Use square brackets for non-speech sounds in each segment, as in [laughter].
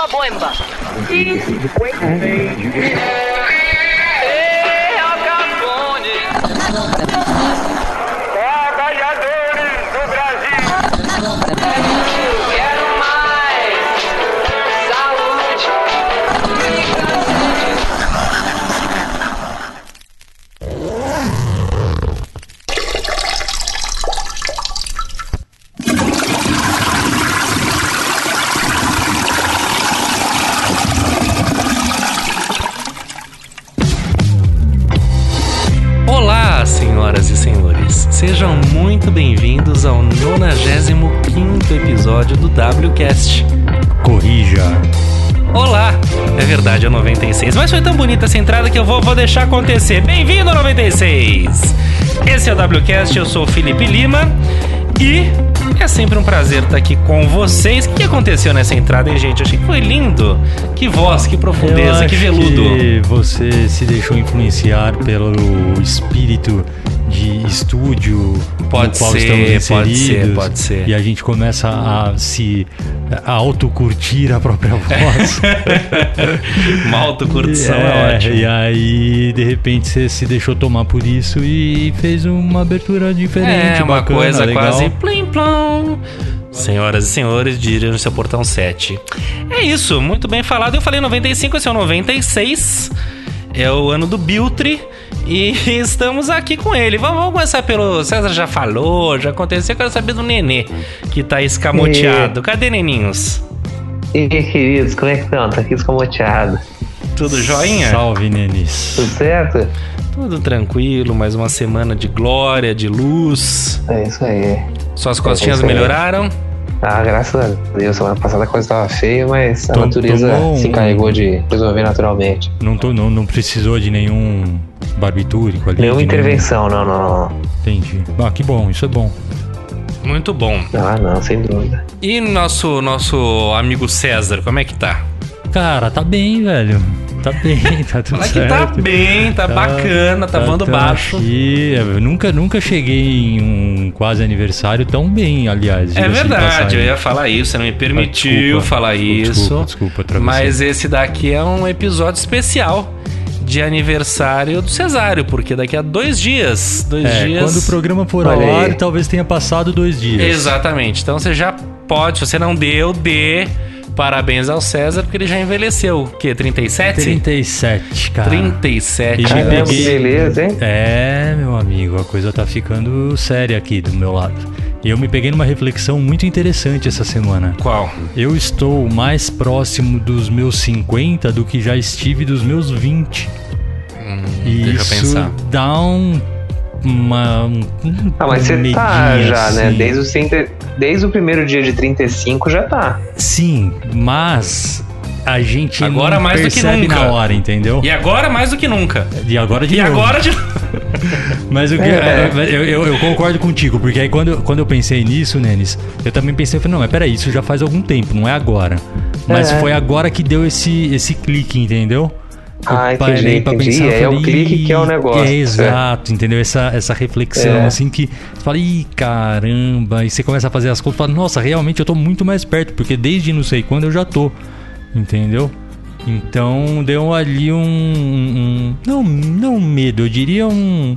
Bomba Boemba. 96. Mas foi tão bonita essa entrada que eu vou, vou deixar acontecer. Bem-vindo ao 96! Esse é o WCast, eu sou o Felipe Lima e é sempre um prazer estar aqui com vocês. O que aconteceu nessa entrada, hein, gente? Eu achei que foi lindo. Que voz, que profundeza, que veludo. que você se deixou influenciar pelo espírito de estúdio Pode no qual ser, estamos pode ser, inseridos, pode ser. E a gente começa a se autocurtir a própria voz. [laughs] Uma autocurtição é, ótimo. E aí, de repente, você se deixou tomar por isso e fez uma abertura diferente, É, uma bacana, coisa legal. quase plim plom. Senhoras e senhores, diria no seu portão 7. É isso, muito bem falado. Eu falei 95, esse é o 96. É o ano do Biltre. E [laughs] estamos aqui com ele. Vamos, vamos começar pelo. César já falou, já aconteceu. Eu quero saber do Nenê, que tá escamoteado. Cadê Neninhos? E aí, queridos, como é que estão? Tá aqui escamoteado. Tudo joinha? Salve, Nenis. Tudo certo? Tudo tranquilo, mais uma semana de glória, de luz. É isso aí. Suas costinhas isso aí. melhoraram? Ah, graças a Deus, semana passada a coisa tava feia, mas a Tom- natureza um- se encarregou de resolver naturalmente. Não, tô, não, não precisou de nenhum barbitúrico ali? Nenhuma intervenção, não, não, não. Entendi. Ah, que bom, isso é bom. Muito bom. Ah, não, sem dúvida. E nosso, nosso amigo César, como é que tá? Cara, tá bem, velho. Tá bem, [laughs] tá tudo Fala que certo. tá bem, tá, bacana, tá, voando tá baixo. aqui. Eu nunca, nunca cheguei em um quase aniversário tão bem, aliás. É verdade, eu ia falar isso, você não me permitiu Ah, desculpa, falar desculpa, isso. Desculpa, desculpa mas esse daqui é um episódio especial de aniversário do Cesário, porque daqui a dois dias. Dois É, dias. quando o programa for ao ar, aí. talvez tenha passado dois dias. Exatamente. Então você já pode, se você não deu, dê parabéns ao César, porque ele já envelheceu. O quê? 37? 37, cara. 37 E me anos. Caramba, que peguei- beleza, hein? É, meu amigo, a coisa tá ficando séria aqui do meu lado. E eu me peguei numa reflexão muito interessante essa semana. Qual? Eu estou mais próximo dos meus 50 do que já estive dos meus 20. Hum, E deixa eu isso pensar. dá um. Uma, um Ah, mas você tá já, né? assim. Desde, os 30 desde o primeiro dia de 35 já tá. Sim, mas a gente Agora não mais do que percebe nunca. na hora, entendeu? E agora mais do que nunca. E agora de E novo. agora de [laughs] Mas o que, É. eu, eu- eu concordo contigo, porque aí quando, eu- quando eu pensei nisso, Nenis, eu também pensei, eu falei, não, mas peraí, isso já faz algum tempo, não é agora. Mas É. foi agora que deu esse, esse clique, entendeu? Eu Ah, entendi, parei pra entendi. pensar, eu É o falei, clique que é o negócio, É, é. exato, entendeu? Essa, essa reflexão, É. assim, que você fala, ih, caramba, e você começa a fazer as contas e fala, nossa, realmente eu tô muito mais perto, porque desde não sei quando eu já tô, entendeu? Então deu ali um. um- não, não um medo, eu diria um.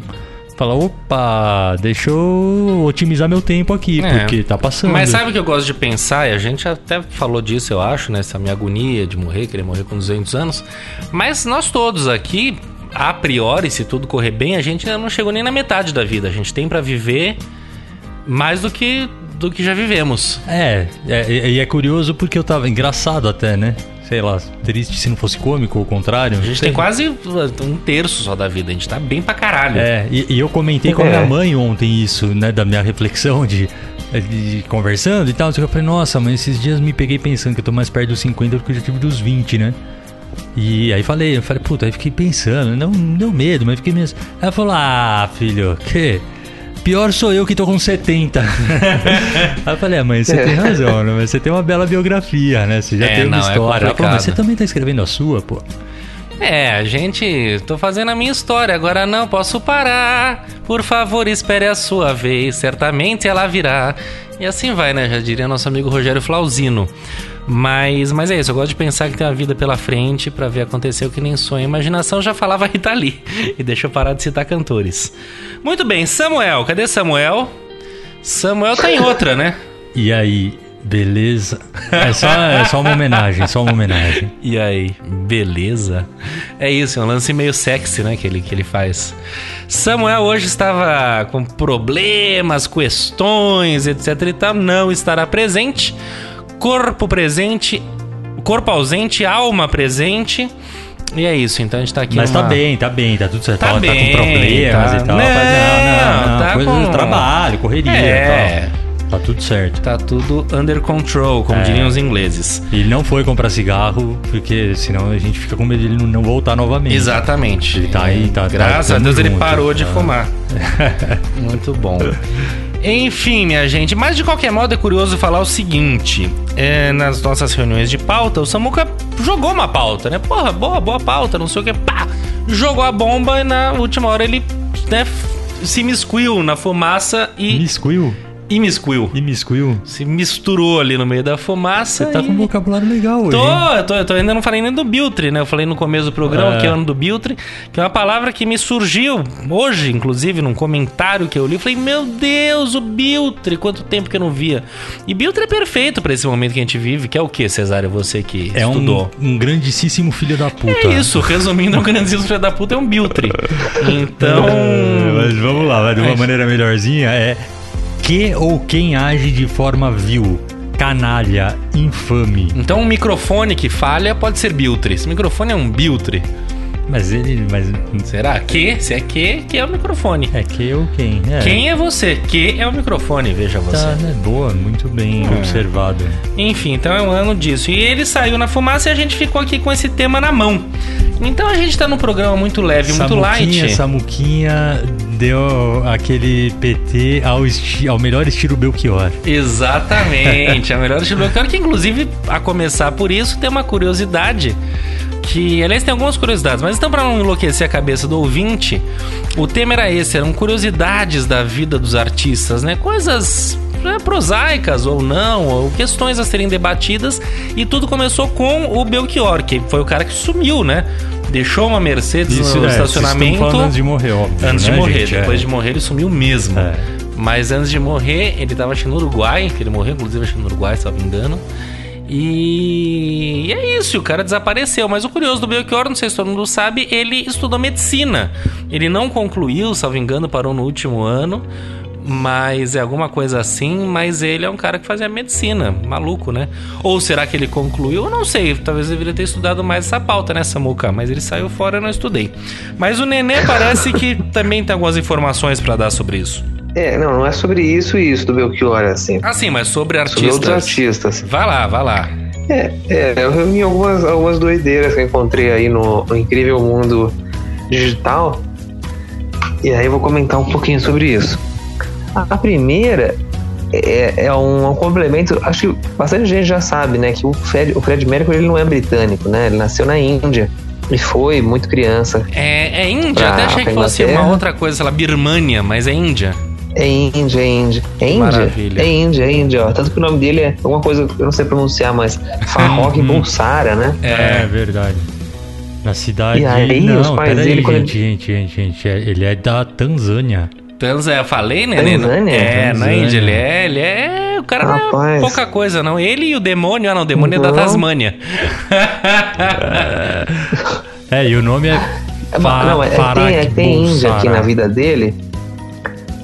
Fala, opa, deixa eu otimizar meu tempo aqui, É. porque tá passando. Mas sabe o que eu gosto de pensar? E a gente até falou disso, eu acho, nessa minha agonia de morrer, querer morrer com 200 anos. Mas nós todos aqui, a priori, se tudo correr bem, a gente ainda não chegou nem na metade da vida. A gente tem pra viver mais do que do que já vivemos. É, é, e é curioso porque eu tava. Engraçado até, né? Sei lá, triste se não fosse cômico ou o contrário. A gente tem quase um terço só da vida. A gente tá bem pra caralho. É, e, e eu comentei com a É. minha mãe ontem isso, né? Da minha reflexão de, de conversando e tal. Eu falei, nossa, mas esses dias me peguei pensando que eu tô mais perto dos 50 do que eu já tive dos 20, né? E aí falei, eu falei, puta, aí fiquei pensando, não deu medo, mas fiquei mesmo. Ela falou, ah, filho, que? Pior sou eu que tô com 70. [laughs] aí eu falei, é, mãe, você tem razão, né? Mas você tem uma bela biografia, né? Você já É, tem uma não, é história. falou, mas você também tá escrevendo a sua, pô. É, gente. tô fazendo a minha história, agora não posso parar. Por favor, espere a sua vez, certamente ela virá. E assim vai, né? Já diria nosso amigo Rogério Flauzino. Mas, mas é isso, eu gosto de pensar que tem uma vida pela frente pra ver acontecer o que nem sonho. Imaginação já falava Rita Lee. [laughs] E deixa eu parar de citar cantores. Muito bem, Samuel, cadê Samuel? Samuel tá em outra, né? E aí, beleza? É só, é só uma homenagem, só uma homenagem. E aí, beleza? É isso, é um lance meio sexy, né, que ele, que ele faz. Samuel hoje estava com problemas, questões, etc e tal, não estará presente. Corpo presente, corpo ausente, alma presente. E é isso, então a gente tá aqui Mas numa- tá bem, tá bem, tá tudo certo. Tá Tá, tá bem, com problemas tá. e tal. Não, mas não, não, não. tá Coisa com- do trabalho, correria É. e tal. Tá tudo certo. Tá tudo under control, como É. diriam os ingleses. Ele não foi comprar cigarro, porque senão a gente fica com medo de ele não- voltar novamente. Exatamente. Ele tá aí, tá- tá- Graças a tamo Deus ele junto. parou de Ah. fumar. [laughs] Muito bom. Enfim, minha gente, mas de qualquer modo é curioso falar o seguinte: é, nas nossas reuniões de pauta, o Samuca jogou uma pauta, né? Porra, boa, boa pauta, não sei o que, pá! Jogou a bomba e na última hora ele né, se miscuiu na fumaça e. Miscuiu? Imiscuiu. E miscuiu? Se misturou ali no meio da fumaça. Você tá e... com um vocabulário legal hoje. Tô, eu tô, tô, ainda não falei nem do Biltre, né? Eu falei no começo do programa É. que é o ano do Biltre, que é uma palavra que me surgiu hoje, inclusive, num comentário que eu li. Eu falei, meu Deus, o Biltre, quanto tempo que eu não via. E Biltre é perfeito pra esse momento que a gente vive, que é o que, Cesário, você que É um, estudou? um grandíssimo filho da puta. É isso, resumindo, o [laughs] grandíssimo filho da puta é um Biltre. [laughs] Então. É, Mas vamos lá, vai de uma Mas- maneira melhorzinha. É que ou quem age de forma vil, canalha, infame. Então um microfone que falha pode ser Biltre. Esse microfone é um Biltre. Mas ele. Mas. Será? Que? Se é que, que é o microfone. É que ou quem? É. Quem é você? Que é o microfone, veja você. Tá, né? Boa, muito bem É. observado. Enfim, então é um ano disso. E ele saiu na fumaça e a gente ficou aqui com esse tema na mão. Então a gente tá num programa muito leve, muito light. Samuquinha deu aquele PT ao, esti ao melhor estilo Belchior. Exatamente, a melhor estilo Belchior, que inclusive, a começar por isso, tem uma curiosidade. Que, aliás, tem algumas curiosidades, mas então, para não enlouquecer a cabeça do ouvinte, o tema era esse: eram curiosidades da vida dos artistas, né? Coisas né, prosaicas ou não, ou questões a serem debatidas, e tudo começou com o Belchior, que foi o cara que sumiu, né? Deixou uma Mercedes no é, estacionamento. antes de morrer, óbvio. Antes de né, morrer, gente? depois É. de morrer ele sumiu mesmo. É. Mas antes de morrer, ele tava acho que no Uruguai, que ele morreu, inclusive que no Uruguai, se não me engano. E... e é isso, o cara desapareceu. Mas o curioso do Belchior, não sei se todo mundo sabe, ele estudou medicina. Ele não concluiu, salvo engano, parou no último ano. Mas é alguma coisa assim, mas ele é um cara que fazia medicina, maluco, né? Ou será que ele concluiu? Eu não sei, talvez eu deveria ter estudado mais essa pauta, né, Samuca? Mas ele saiu fora e eu não estudei. Mas o Nenê parece que também tem algumas informações pra dar sobre isso. É, não, não é sobre isso e isso do Belchior, assim. Ah, sim, mas sobre Sobre outros artistas. artistas. Vai lá, vai lá. É, é, eu reuni algumas, algumas doideiras que eu encontrei aí no, no incrível mundo digital. E aí eu vou comentar um pouquinho sobre isso. A, primeira é, é um, um complemento, acho que bastante gente já sabe, né? Que o Fred, o Fred Mercury ele não é britânico, né? Ele nasceu na Índia e foi muito criança. É, é Índia, Pra- até achei que fosse uma outra coisa, sei lá, Birmania, mas é Índia. É Índia, é Índia. É Índia? Maravilha. É Índia, é Índia, ó. Tanto que o nome dele é alguma coisa que eu não sei pronunciar, mas Farrokh [laughs] Uhum. Bulsara, né? É, verdade. Na cidade. E aí, não, os pais peraí, dele, quando gente, gente, gente, gente. é- Ele é da Tanzânia. Tanzânia, eu falei, né? né? Tanzânia? É, na Tanzânia. Índia, ele é, ele é... O cara não é Rapaz. pouca coisa, não. Ele e o demônio, ah não, o demônio é da Não. Tasmânia. É, [laughs] e o nome é. É, Fa- não, é, é, tem, é, tem Índia aqui na vida dele,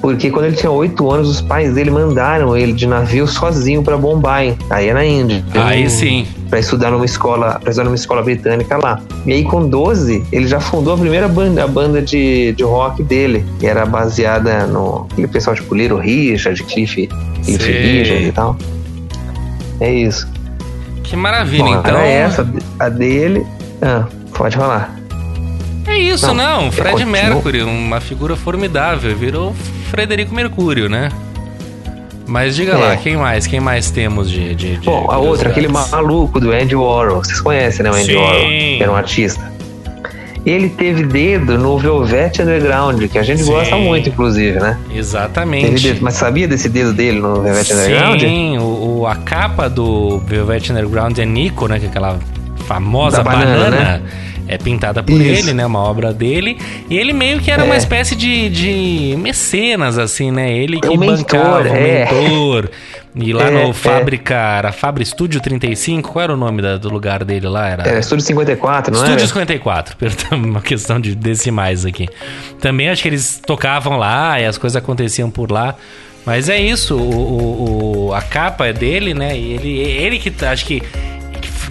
porque quando ele tinha 8 anos, os pais dele mandaram ele de navio sozinho pra Bombay. Aí é na Índia. Aí sim. Pra estudar numa escola, pra estudar numa escola britânica lá. E aí, com 12, ele já fundou a primeira banda, a banda de, de rock dele, que era baseada no aquele pessoal tipo Little Richard, Cliff, Cliff Sei. Richard e tal. É isso. Que maravilha, Bom, então. era essa, a dele. Ah, pode falar. É isso, não. Não, Fred continua. Mercury, uma figura formidável. Virou Frederico Mercúrio, né? Mas diga É. lá, quem mais? Quem mais temos de. de, de Bom, a outra, aquele maluco do Andy Warhol. Vocês conhecem, né? O Andy Sim. Warhol, que era um artista. ele teve dedo no Velvet Underground, que a gente Sim. gosta muito, inclusive, né? Exatamente. dedo, mas sabia desse dedo dele no Velvet Underground? Sim, o, o- a capa do Velvet Underground é Nico, né? Que é aquela famosa Da banana. banana, né? É pintada por Isso. ele, né? Uma obra dele. E ele meio que era É. uma espécie de, de mecenas, assim, né? Ele que É um mentor, bancava o é. mentor. E lá É, no. Fábrica, era Fábrica Estúdio 35, qual era o nome da- do lugar dele lá? Era... É, Estúdio 54, não Estúdio é? 54, [laughs] perdão, uma questão de decimais aqui. Também acho que eles tocavam lá e as coisas aconteciam por lá. Mas é isso, o, o- o- a capa é dele, né? E ele, ele que acho que,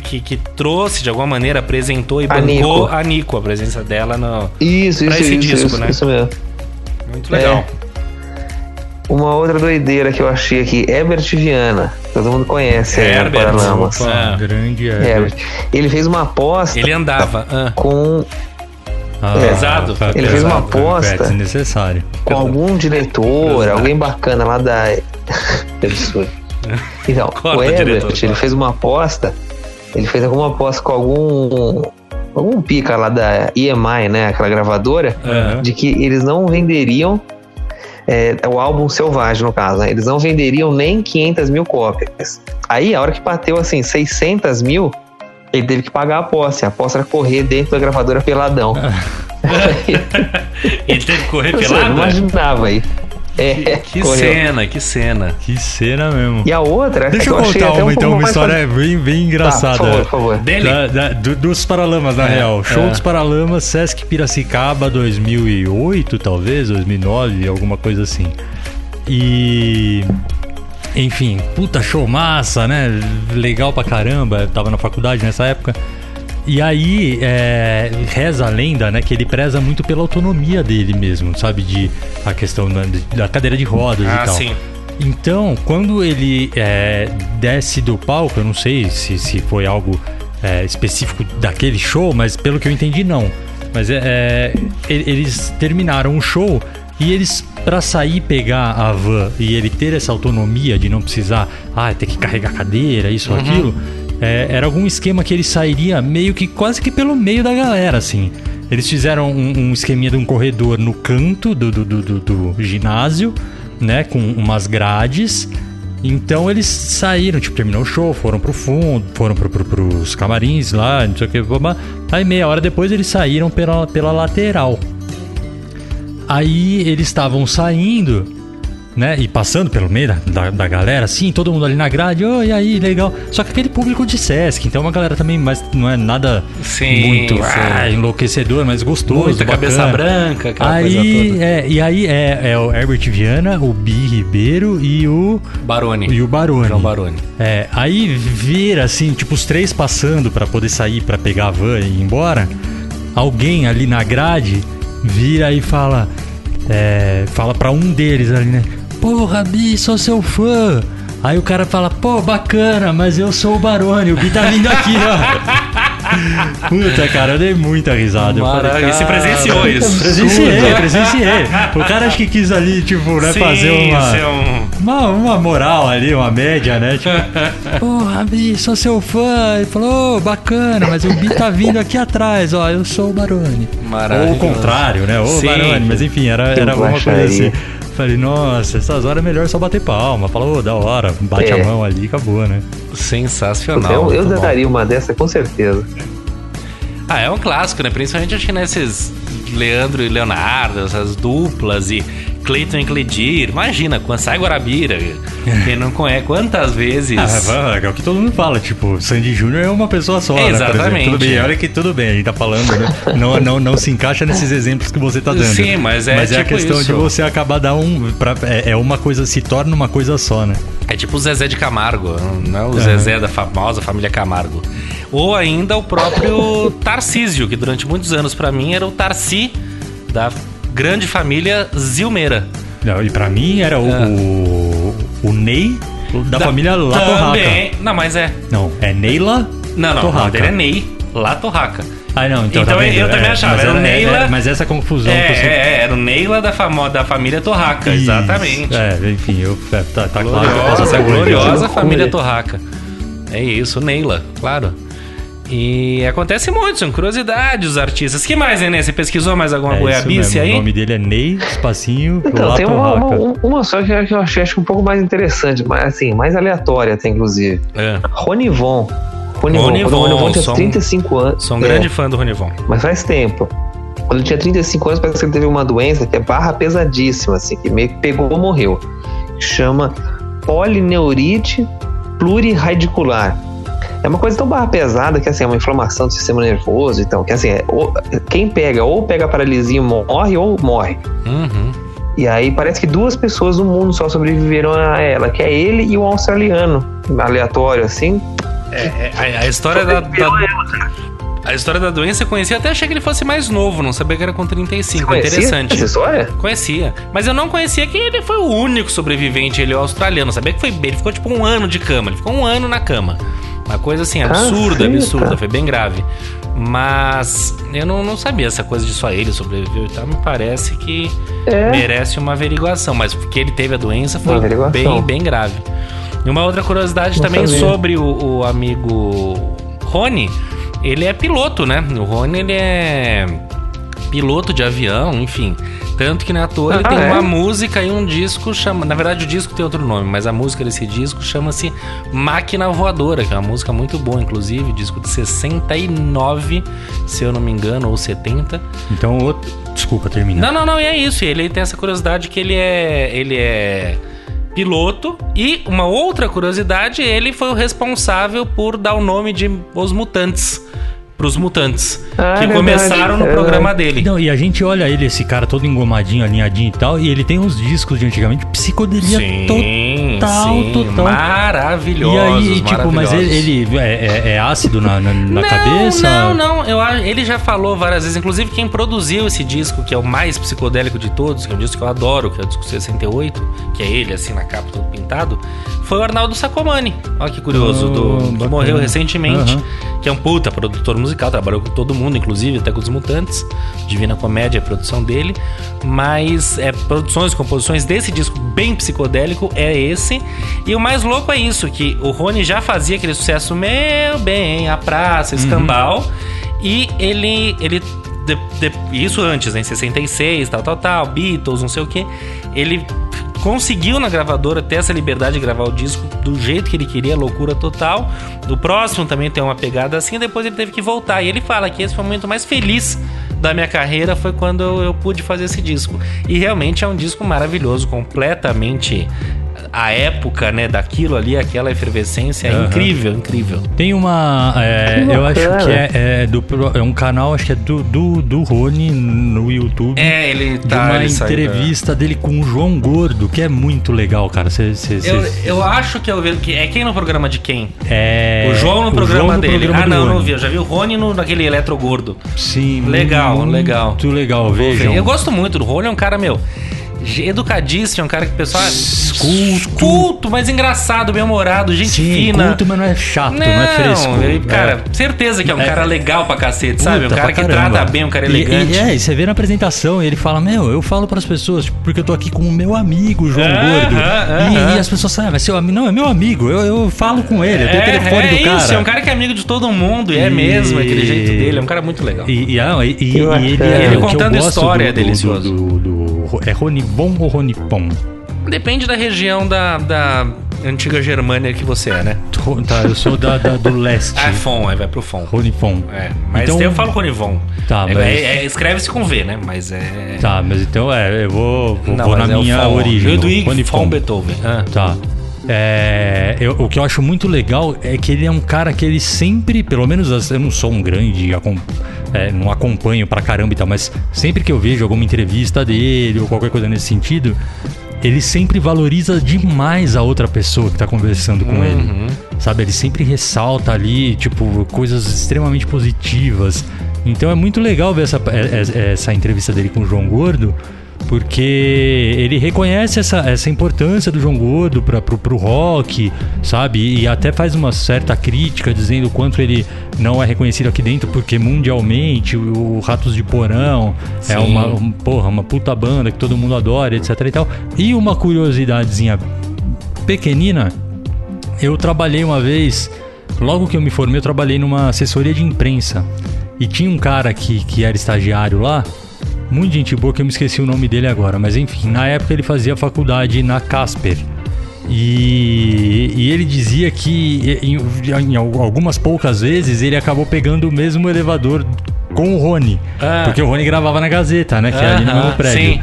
que, que trouxe, de alguma maneira, apresentou e A bancou Nico. a Nico, a presença dela no. Isso, Pra isso, esse isso, disco, isso, né? isso mesmo. Muito legal. Uma outra doideira que eu achei aqui, Herbert Viana. Todo mundo conhece no Herbert, Paralamas. opa. Opa, Ah. grande Herbert. Herbert. Ele fez uma aposta Ele andava. ah. com, Ah, Pesado. foi Ele fez uma aposta. desnecessário. com algum diretor, Exato. alguém bacana lá da. Que [laughs] absurdo. Então, Corta, o Herbert, diretor, ele fez uma aposta. Ele fez alguma aposta com algum. Algum pica lá da EMI, né? Aquela gravadora. Aham. de que eles não venderiam é, o álbum Selvagem, no caso, né? Eles não venderiam nem 500 mil cópias. Aí, a hora que bateu, assim, 600 mil, ele teve que pagar a aposta. A aposta era correr dentro da gravadora peladão. [laughs] Ele teve que correr Você não pelado? imaginava aí. É, Que correu. cena, que cena. Que cena mesmo. E a outra, Deixa que eu contar até um uma, então, uma mais história bem, bem Tá, engraçada. por favor, por favor. Dele? Da- da- do- dos Paralamas, na É, real. Show é. dos Paralamas, Sesc Piracicaba 2008, talvez, 2009, alguma coisa assim. E. Enfim, puta show massa, né? Legal pra caramba. Eu tava na faculdade nessa época. E aí, é, reza a lenda, né? Que ele preza muito pela autonomia dele mesmo, sabe? De a questão da, da cadeira de rodas Ah, e tal. sim. Então, quando ele é, desce do palco, eu não sei se, se foi algo é, específico daquele show, mas pelo que eu entendi, não. Mas é, é, eles terminaram o show e eles, pra sair pegar a van e ele ter essa autonomia de não precisar, ah, ter que carregar cadeira, isso, aquilo, é, era algum esquema que ele sairia meio que quase que pelo meio da galera, assim. Eles fizeram um, um esqueminha de um corredor no canto do, do, do, do- ginásio, né? Com umas grades. Então eles saíram, tipo, terminou o show, foram pro fundo, foram pro, pro, pros camarins lá, não sei o que. Aí meia hora depois eles saíram pela, pela lateral. Aí eles estavam saindo, né? E passando pelo meio da, da, galera, assim, todo mundo ali na grade, oi, aí, legal. Só que aquele público de Sesc, então uma galera também, mas não é nada Sim, muito ah, enlouquecedor, mas gostoso. Muita cabeça bacana. branca, aquela coisa Aí, toda. é, e aí é, é o Herbert Viana, o Bi Ribeiro e o, Barone. e o Baroni. João Baroni. É, aí vira assim, tipo, os três passando pra poder sair pra pegar a van e ir embora. Alguém ali na grade vira e fala. É, fala pra um deles ali, né? Porra, Bi, sou seu fã. Aí o cara fala, pô, bacana, mas eu sou o Barone, o Bi tá vindo aqui, ó. [laughs] Puta, cara, eu dei muita risada. Eu falei, Maravilha, você "Cara, presenciou isso. Presenciei, presenciei. O cara acho que quis ali, tipo, né, Sim, fazer uma. um- Uma, uma moral ali, uma média, né? Tipo, [laughs] porra, Bi, sou seu fã. Ele falou, "Ô, bacana, mas o Bi tá vindo aqui atrás, ó, eu sou o Barone. Ou Maravilhoso. o contrário, né? Ô, Sim. Barone, mas enfim, era, era alguma coisa assim. Falei, nossa, essas horas é melhor só bater palma. Falou, da hora, bate É. a mão ali e acabou, né? Sensacional. eu eu daria uma dessa com certeza. Ah, é um clássico, né? Principalmente acho que nesses Leandro e Leonardo, essas duplas e Cleiton e Cledir. Imagina, quando sai Guarabira, quem não conhece, quantas vezes. Ah, é o que todo mundo fala, tipo, Sandy Júnior é uma pessoa só, né? Exatamente. Tudo bem, olha que tudo bem, a gente tá falando, né? Não, não, não se encaixa nesses exemplos que você tá dando. Sim, mas é a tipo questão isso. de você acabar dar um. Pra, é, é uma coisa, se torna uma coisa só, né? É tipo o Zezé de Camargo, não é o Zezé da famosa família Camargo. Ou ainda o próprio Tarcísio, que durante muitos anos pra mim era o Tarci da grande família Zilmeira. Não, e pra mim era o, Ah. o, o Ney da, família La Também. Não, mas é. Não, é Neila Não, não, o Torraca. nome dele é Ney La Torraca. Ah, não, então, Então, tá vendo? eu também achava, mas era o Neila- é, mas essa confusão É, você... é, é, era o Neila da, famo... da família Torraca, Isso. exatamente. É, enfim, eu, é, tá, tá claro que eu posso Gloriosa, família Torraca. É isso, Neila, claro. E acontece muito, são curiosidades os artistas. que mais, Nenê? Você pesquisou mais alguma É goiabice aí? O nome dele é Ney Espacinho Então, tem uma, uma, uma só que eu achei acho que um pouco mais interessante, mas assim, mais aleatória até, inclusive. É. Ronivon. Ronivon, Ronivon, Ronivon tinha sou um- 35 anos. Sou um é, grande fã do Ronivon. Mas faz tempo. Quando ele tinha 35 anos, parece que ele teve uma doença que é barra pesadíssima, assim, que meio que pegou ou morreu. Chama polineurite pluriradicular. É uma coisa tão barra pesada que assim, é uma inflamação do sistema nervoso, então, que assim, é, ou- quem pega ou pega paralisia e morre ou morre. Uhum. E aí parece que duas pessoas no mundo só sobreviveram a ela, que é ele e um australiano, aleatório assim. É, a, a história da, da- A história da doença eu conhecia, até achei que ele fosse mais novo, não sabia que era com 35. Conhecia Interessante. essa história? Conhecia. Mas eu não conhecia que ele foi o único sobrevivente, ele é o australiano. Sabia que foi ele ficou tipo um ano de cama. Ele ficou um ano na cama. Uma coisa assim, absurda, absurda. Foi bem grave. Mas eu não, não sabia essa coisa de só ele sobreviveu e tal. Me parece que É. merece uma averiguação. Mas que ele teve a doença foi bem, bem grave. E uma outra curiosidade Não também sabia. sobre o, o amigo Rony. Ele é piloto, né? O Rony, ele é piloto de avião, enfim. Tanto que na toa ele Ah, tem é? uma música e um disco chama. Na verdade, o disco tem outro nome, mas a música desse disco chama-se Máquina Voadora, que é uma música muito boa, inclusive, disco de 69, se eu não me engano, ou 70. Então, outro... desculpa, termina. Não, não, não, e é isso. Ele tem essa curiosidade que ele é. Ele é piloto. E uma outra curiosidade, ele foi o responsável por dar o nome de Os Mutantes. Pros mutantes. Ah, que é começaram verdade, no é programa dele. Não, e a gente olha ele, esse cara todo engomadinho, alinhadinho e tal, e ele tem uns discos de antigamente, psicodelia total, sim, total. Maravilhosos. E aí, tipo, mas ele, maravilhosos. ele é, é- é ácido na, na, na não, cabeça? Não, não, eu, ele já falou várias vezes. Inclusive, quem produziu esse disco, que é o mais psicodélico de todos, que é um disco que eu adoro, que é o disco 68, que é ele, assim, na capa todo pintado, foi o Arnaldo Sacomani. Olha que curioso, Oh, do, que morreu recentemente, Aham. que é um puta produtor musical, trabalhou com todo mundo, inclusive até com os Mutantes. Divina Comédia, a produção dele. Mas é, produções, composições desse disco bem psicodélico é esse. E o mais louco é isso, que o Rony já fazia aquele sucesso Meu bem, a praça, escambau. E ele. ele de- de- isso antes, né, em 66, tal, tal, tal, Beatles, não sei o que. Ele conseguiu na gravadora ter essa liberdade de gravar o disco do jeito que ele queria, loucura total. O próximo também tem uma pegada assim, depois ele teve que voltar. E ele fala que esse foi o momento mais feliz da minha carreira foi quando eu, eu pude fazer esse disco. E realmente é um disco maravilhoso, completamente a época, né, daquilo ali, aquela efervescência, é incrível, incrível. Tem uma. é, eu acho que é, é do, pro- é um canal, acho que é do, do, do Rony no YouTube. É, ele de tá. uma ele entrevista dele com o João Gordo, que é muito legal, cara. Cê, cê, cê- Eu, eu acho que eu vi que é quem no programa de quem? é, o João no o programa João no dele. programa ah, não, não vi. Eu já vi o Rony no, naquele eletro gordo. Sim, Legal, muito legal. Muito legal, vejam. Eu gosto muito do Rony, é um cara, meu. Educadíssimo, é um cara que o pessoal. Culto. Culto, mas engraçado, bem-humorado, gente Sim, fina. culto, mas não é chato, não, é fresco. ele- cara, É. certeza que é um É. cara legal pra cacete, sabe? Um cara que caramba. trata bem, um cara E- elegante. E, é, e você vê na apresentação, ele fala, meu, eu falo pras pessoas, tipo, porque eu tô aqui com o meu amigo, João Gordo. E, e as pessoas falam, ah, mas seu amigo. Não, é meu amigo, eu, eu falo com ele, eu tenho o telefone é do cara. isso, é um cara que é amigo de todo mundo, e é E- mesmo, aquele jeito dele, é um cara muito legal. E, e, ah, e- e- e ele, é, Ele contando história do, é delicioso. Do, do, do- é Ronibon ou Ronipon? Depende da região da, da antiga Germânia que você é, né? Tá, eu sou da, da- do leste. Ah, é Fon, aí vai pro Fon. Ronipon. É, mas Então- eu falo Ronivon. Tá, É, mas- é- é- Escreve-se com V, né? Mas é. Tá, mas então é, eu vou, vou, Não, vou na é minha Fon. origem. Ludwig Ronipon. von Beethoven. Ah. Tá. É, eu- o que eu acho muito legal é que ele é um cara que ele sempre, pelo menos eu não sou um grande, é, não acompanho pra caramba e tal, mas sempre que eu vejo alguma entrevista dele ou qualquer coisa nesse sentido, ele sempre valoriza demais a outra pessoa que tá conversando com ele. Sabe? Ele sempre ressalta ali, tipo, coisas extremamente positivas. Então é muito legal ver essa, é- é- essa entrevista dele com o João Gordo, porque ele reconhece essa, essa importância do João Gordo pra, pro, pro rock, sabe? E até faz uma certa crítica dizendo o quanto ele não é reconhecido aqui dentro, porque mundialmente o, o Ratos de Porão é Sim. uma, um- porra, uma puta banda que todo mundo adora, etc e tal. E uma curiosidadezinha pequenina, eu trabalhei uma vez logo que eu me formei, eu trabalhei numa assessoria de imprensa. E tinha um cara que, que era estagiário lá, muito gente boa, que eu me esqueci o nome dele agora. Mas enfim, na época ele fazia faculdade na Casper. E, e ele dizia que em, em algumas poucas vezes ele acabou pegando o mesmo elevador com o Rony. Ah. Porque o Rony gravava na Gazeta, né? Que é ali no prédio. sim.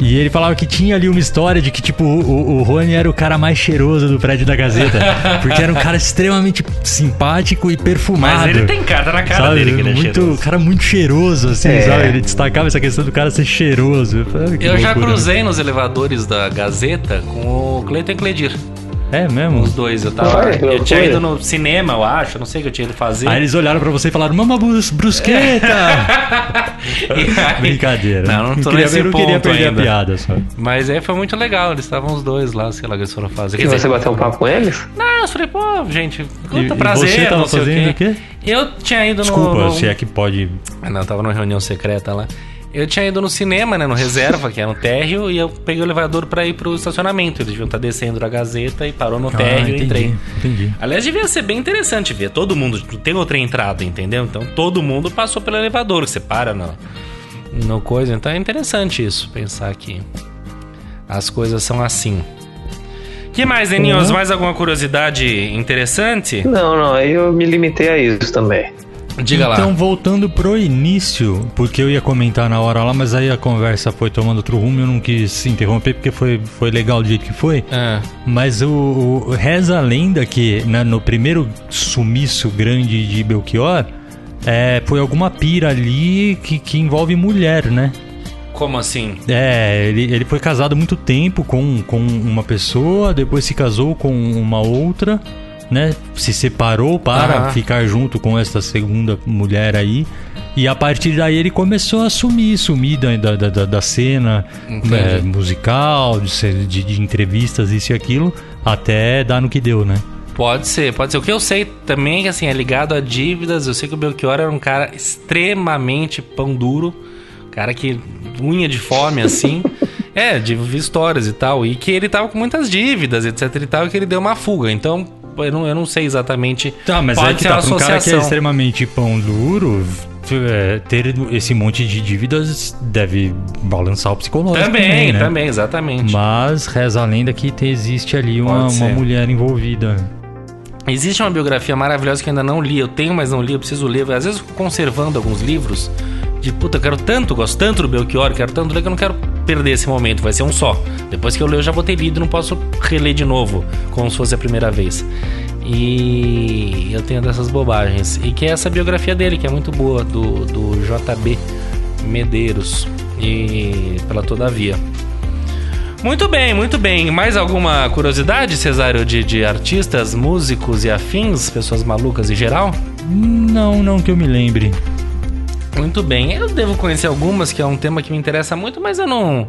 E ele falava que tinha ali uma história de que, tipo, o, o Rony era o cara mais cheiroso do prédio da Gazeta. [laughs] porque era um cara extremamente simpático e perfumado. Mas ele tem cara na cara sabe? dele que ele é muito, cheiroso. cara muito cheiroso, assim, É. sabe? Ele destacava essa questão do cara ser cheiroso. Eu, falei, Eu já loucura. cruzei nos elevadores da Gazeta com o Cleiton e Cledir. É mesmo? Os dois. Eu tava. Eu tinha ido no cinema, eu acho. Não sei o que eu tinha ido fazer. Aí eles olharam pra você e falaram, mama brus, brusqueta! [laughs] Aí- Brincadeira. Não, não tô queria, nesse eu não queria perder ainda. a piada só. Mas aí foi muito legal. Eles estavam os dois lá, sei lá o que eles foram fazer. E você bateu um papo com eles? não, eu falei, pô, gente, quanto e prazer. você tava não sei fazendo o quê? Eu tinha ido Desculpa, no. no... se é que pode... Ah, Não, eu tava numa reunião secreta lá. Eu tinha ido no cinema, né, no reserva, que era no térreo, e eu peguei o elevador pra ir pro estacionamento. Eles deviam estar descendo da Gazeta e parou no térreo ah, e entendi, entrei. entendi. Aliás, devia ser bem interessante ver todo mundo. Tem outra entrada, entendeu? Então todo mundo passou pelo elevador, que você para no, no coisa. Então é interessante isso, pensar que as coisas são assim. que mais, Deninhos? Mais alguma curiosidade interessante? Não, não, eu me limitei a isso também. Diga então, lá. voltando pro início, porque eu ia comentar na hora lá, mas aí a conversa foi tomando outro rumo e eu não quis se interromper, porque foi, foi legal do jeito que foi. Ah, Mas o, o- reza a lenda que né, no primeiro sumiço grande de Belchior, é, foi alguma pira ali que, que envolve mulher, né? como assim? É, ele, ele foi casado muito tempo com, com uma pessoa, depois se casou com uma outra, né? Se separou para Aham. ficar junto com essa segunda mulher aí. E a partir daí ele começou a sumir, sumir da, da, da, da cena é, musical, de, de, de entrevistas, isso e aquilo, até dar no que deu, né? Pode ser, pode ser. O que eu sei também é que assim, é ligado a dívidas. Eu sei que o Belchior era um cara extremamente pão duro. Cara que unha de fome, assim. [laughs] é, de histórias e tal. E que ele tava com muitas dívidas, etc e tal, e que ele deu uma fuga. Então, eu não, eu não sei exatamente. Tá, mas pode é que ser tá, pra um cara que é extremamente pão duro, é, ter esse monte de dívidas deve balançar o psicológico Também, também, né? também, exatamente. Mas reza a lenda que te- existe ali uma, uma mulher envolvida. Existe uma biografia maravilhosa que eu ainda não li. Eu tenho, mas não li. Eu preciso ler. Às vezes eu fico conservando alguns livros. De puta, eu quero tanto, gosto tanto do Belchior, quero tanto ler que eu não quero perder esse momento. Vai ser um só. Depois que eu ler, eu já vou ter lido, não posso reler de novo, como se fosse a primeira vez. E eu tenho dessas bobagens. E que é essa biografia dele, que é muito boa, do, do JB Medeiros. E pela Todavia. Muito bem, muito bem. Mais alguma curiosidade, Cesário, de, de artistas, músicos e afins, pessoas malucas em geral? Não, não que eu me lembre. Muito bem. Eu devo conhecer algumas, que é um tema que me interessa muito, mas eu não,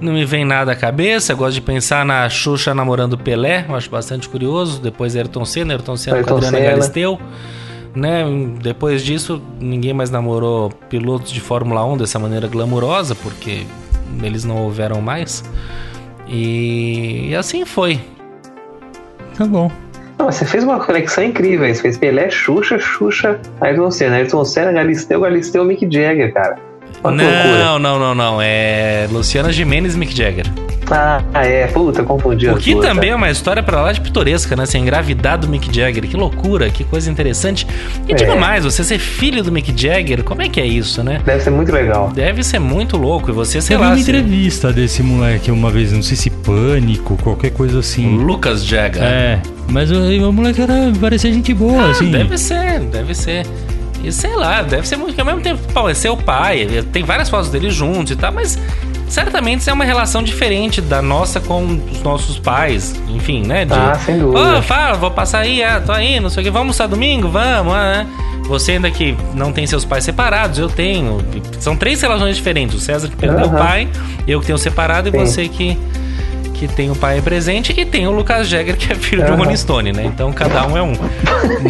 não me vem nada à cabeça. Eu gosto de pensar na Xuxa namorando Pelé, eu acho bastante curioso. Depois Ayrton Senna, Ayrton Senna com Ayrton Adriana Senna. Galisteu. Né? Depois disso, ninguém mais namorou pilotos de Fórmula 1 dessa maneira glamurosa, porque eles não houveram mais. E, e assim foi. Tá bom. Não, você fez uma conexão incrível. Você fez Pelé, Xuxa, Xuxa, Ayrton Senna. Ayrton Senna, Galisteu, Galisteu, Mick Jagger, cara. Loucura. Não, não, não, não. É Luciana Gimenez e Mick Jagger. Ah, é. Puta, confundi O que também é uma história pra lá de pitoresca, né? Ser engravidado do Mick Jagger. Que loucura, que coisa interessante. E É. digo mais, você ser filho do Mick Jagger, como é que é isso, né? Deve ser muito legal. Deve ser muito louco. E você, sei Teve lá. uma se- entrevista desse moleque uma vez, não sei se pânico, qualquer coisa assim. Lucas Jagger. É, mas o, o moleque era, parecia gente boa, Ah, assim. Deve ser, deve ser. E sei lá, deve ser muito. Ao mesmo tempo, pô, é seu pai, tem várias fotos dele juntos e tal, mas certamente isso é uma relação diferente da nossa com os nossos pais, enfim, né? De, Ah, sem dúvida. Ô, fala, vou passar aí, ah, tô aí, não sei o que, vamos almoçar domingo? Vamos, ah, ah. Você ainda que não tem seus pais separados, eu tenho. São três relações diferentes. O César que perdeu o Aham. pai, eu que tenho separado e Sim. você que, que tem o pai presente. E tem o Lucas Jagger, que é filho de um Aham. Rolling Stone, né? Então cada um é um.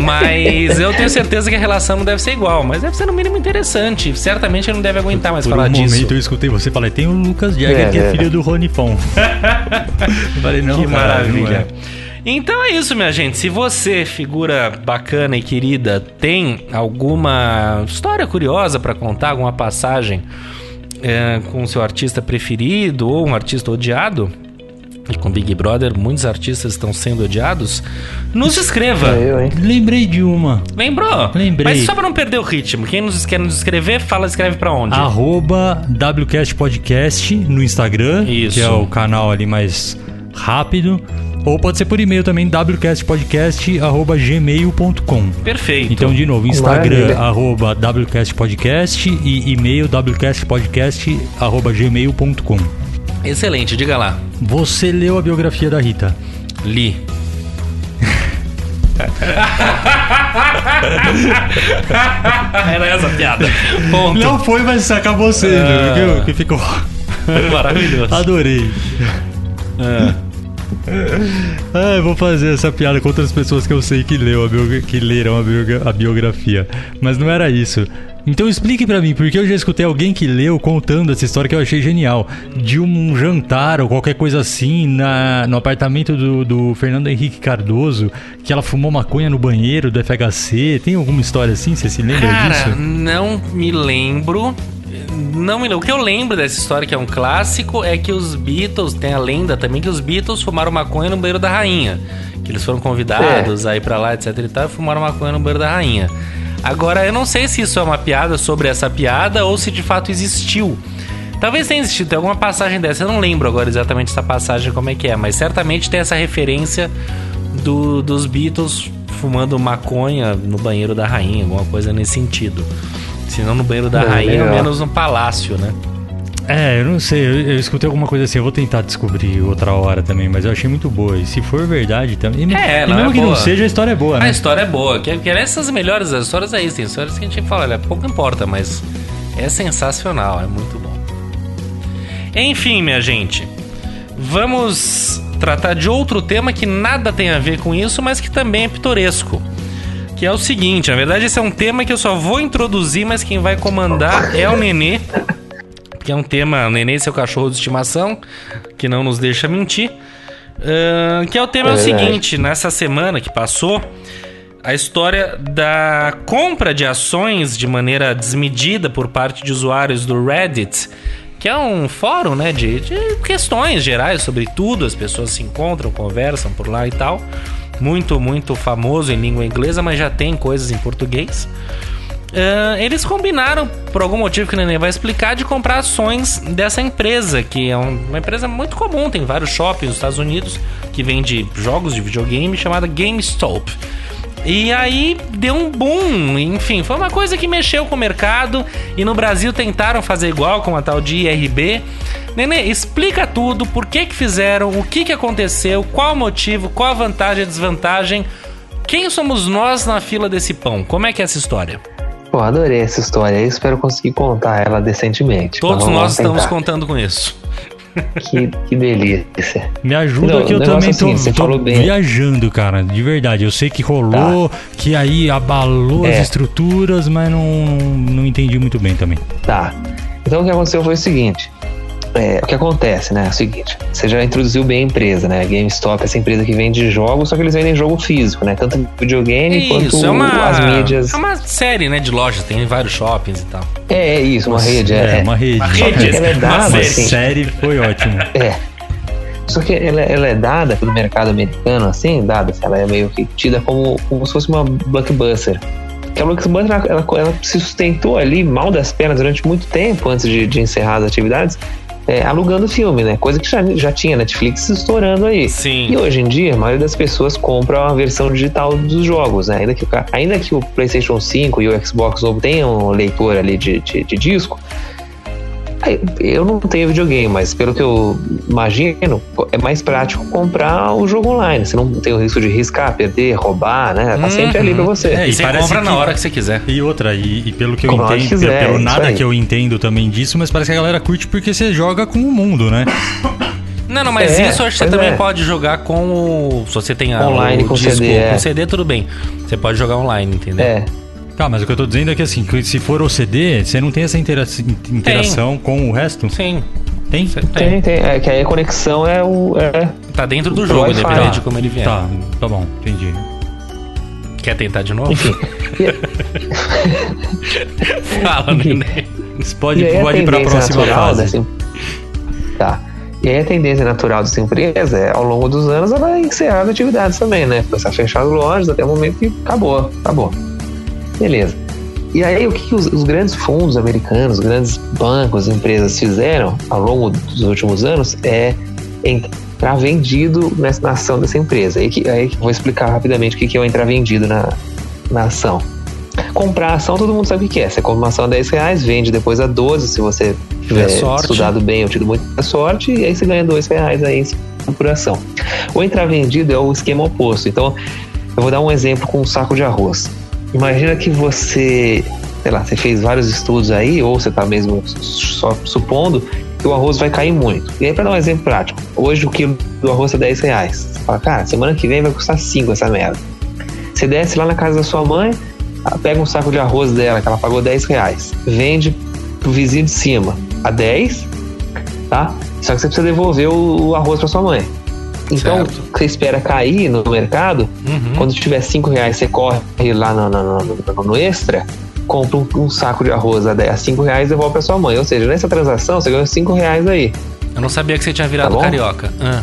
Mas eu tenho certeza que a relação não deve ser igual, mas deve ser no mínimo interessante. Certamente ele não deve aguentar mais Por falar um disso. momento eu escutei você falar, tem o Lucas Jagger É, que é é. filho do Rony Fon. [laughs] falei, não, que maravilha. não é. Então é isso, minha gente. Se você, figura bacana e querida, tem alguma história curiosa pra contar, alguma passagem é, com seu artista preferido ou um artista odiado, e com Big Brother muitos artistas estão sendo odiados, nos escreva. É eu, hein? Lembrei de uma. Lembrou? Lembrei. Mas só pra não perder o ritmo, quem nos quer nos escrever, fala, escreve pra onde? Arroba WCast Podcast no Instagram, Isso. que é o canal ali mais rápido. Ou pode ser por e-mail também, wcastpodcast.gmail.com. Perfeito. Então, de novo, Instagram, Maravilha. arroba WCastPodcast e e-mail wcastpodcast.gmail.com. Excelente, diga lá. Você leu a biografia da Rita? Li. [laughs] Era essa a piada. Ponto. Não foi, mas acabou sendo. Ah. que, que ficou. Maravilhoso. Adorei. É. Ah, eu vou fazer essa piada com outras pessoas que eu sei que, leu a que leram a biografia. Mas não era isso. Então explique pra mim, porque eu já escutei alguém que leu contando essa história que eu achei genial. De um jantar ou qualquer coisa assim na, no apartamento do, do Fernando Henrique Cardoso, que ela fumou maconha no banheiro do FHC. Tem alguma história assim? Você se lembra Cara, disso? não me lembro. Não me lembro. O que eu lembro dessa história, que é um clássico, é que os Beatles, tem a lenda também que os Beatles fumaram maconha no banheiro da rainha. Que eles foram convidados a ir pra lá, etc e tal, e fumaram maconha no banheiro da rainha. Agora, eu não sei se isso é uma piada sobre essa piada ou se de fato existiu. Talvez tenha existido, tem alguma passagem dessa. Eu não lembro agora exatamente essa passagem como é que é, mas certamente tem essa referência do- dos Beatles fumando maconha no banheiro da rainha, alguma coisa nesse sentido. Se não no banheiro da É, rainha, ao menos no palácio, né? É, eu não sei, eu, eu escutei alguma coisa assim, eu vou tentar descobrir outra hora também, mas eu achei muito boa. E se for verdade também. É, e não mesmo é que boa. não seja, a história é boa, A né? história é boa, que, que essas melhores histórias é isso. Tem histórias que a gente fala, olha, pouco importa, mas é sensacional, é muito bom. Enfim, minha gente, vamos tratar de outro tema que nada tem a ver com isso, mas que também é pitoresco. Que é o seguinte, na verdade esse é um tema que eu só vou introduzir, mas quem vai comandar é o Nenê. Que é um tema, o Nenê seu cachorro de estimação, que não nos deixa mentir. Ahn, que é o tema é, É o seguinte, nessa semana que passou, a história da compra de ações de maneira desmedida por parte de usuários do Reddit, que é um fórum né, de, de questões gerais sobre tudo, as pessoas se encontram, conversam por lá e tal. Muito, muito famoso em língua inglesa, mas já tem coisas em português. Ah, eles combinaram, por algum motivo que o Nenê vai explicar, de comprar ações dessa empresa, que é um- uma empresa muito comum, tem vários shoppings nos Estados Unidos que vende jogos de videogame, chamada GameStop. E aí deu um boom, enfim, foi uma coisa que mexeu com o mercado e no Brasil tentaram fazer igual com a tal de IRB. Nenê, explica tudo, por que que fizeram, o que que aconteceu, qual o motivo, qual a vantagem e desvantagem. Quem somos nós na fila desse pão? Como é que é essa história? Pô, adorei essa história aí, espero conseguir contar ela decentemente. Todos Mas vamos nós estamos contando com isso. Que, que delícia. Me ajuda Não, que eu o também é tô, você tô viajando, cara, de verdade. Eu sei que rolou, que aí abalou as É. estruturas, mas não, não entendi muito bem também. Tá. Então o que aconteceu foi o seguinte. É, o que acontece, né? É o seguinte, você já introduziu bem a empresa, né? GameStop, essa empresa que vende jogos, só que eles vendem jogo físico, né? Tanto videogame quanto Isso, é uma, as mídias. é uma série né, de lojas, tem vários shoppings e tal. É, é isso, uma rede. É, É, uma rede. Uma rede. ela é uma dada, série. assim. série foi ótimo. É. Só que ela, ela é dada pelo mercado americano, assim, dada, ela é meio que tida como, como se fosse uma blockbuster. Que a blockbuster, ela, ela, ela se sustentou ali mal das pernas durante muito tempo antes de, de encerrar as atividades, é, alugando filme, né? Coisa que já, já tinha Netflix estourando aí. Sim. E hoje em dia, a maioria das pessoas compra a versão digital dos jogos, né? Ainda que ainda que o PlayStation 5 e o Xbox novo tenham leitor ali de, de, de disco, eu não tenho videogame, mas pelo que eu imagino, é mais prático comprar o jogo online. Você não tem o risco de riscar, perder, roubar, né? Tá sempre ali pra você. É, E você parece compra na que- hora que você quiser. E outra, e, e pelo que eu Como entendo, quiser, pelo nada aí. que eu entendo também disso, mas parece que a galera curte porque você joga com o mundo, né? Não, não, mas É, isso eu acho que você também é. pode jogar com o. Se você tem a, Online o com disco CD, é. com CD, tudo bem. Você pode jogar online, entendeu? É, Tá, mas o que eu tô dizendo é que assim, que se for o CD, você não tem essa intera- interação com o resto? Sim. Tem? Cê- Tem, tem. É que aí a conexão é o. É, Tá dentro do O jogo, Wi-Fi. independente de como ele vier. Tá, tá bom, entendi. Quer tentar de novo? enfim. [laughs] Fala, Nenê. Você pode, pode ir pra próxima natural fase. dessa Tá. E aí a tendência natural dessa empresa é, ao longo dos anos, ela vai encerrar as atividades também, né? Começar a fechar as lojas até o momento que acabou, acabou. Beleza. E aí o que, os, os grandes fundos americanos, os grandes bancos, empresas fizeram ao longo dos últimos anos é entrar vendido nessa, na ação dessa empresa. Aí, que, aí que vou explicar rapidamente o que, que é o entrar vendido na, na ação. Comprar a ação, todo mundo sabe o que é. Você compra uma ação a 10 reais, vende depois a 12, se você tiver sorte. estudado bem ou tido muita sorte, e aí você ganha 2 reais aí por ação. O entrar vendido é o esquema oposto. Então, eu vou dar um exemplo com um saco de arroz. Imagina que você, sei lá, você fez vários estudos aí, ou você está mesmo só supondo que o arroz vai cair muito. E aí, para dar um exemplo prático, hoje o quilo do arroz é 10 reais. Você fala, cara, semana que vem vai custar 5 essa merda. Você desce lá na casa da sua mãe, pega um saco de arroz dela, que ela pagou 10 reais, vende pro vizinho de cima a 10, tá? Só que você precisa devolver o arroz para sua mãe. Então, Certo. você espera cair no mercado, Uhum. quando tiver 5 reais, você corre lá no, no- no- no extra, compra um, um saco de arroz a 10 a 5 reais e devolve para sua mãe. Ou seja, nessa transação, você ganhou 5 reais aí. Eu não sabia que você tinha virado Tá carioca. Ah,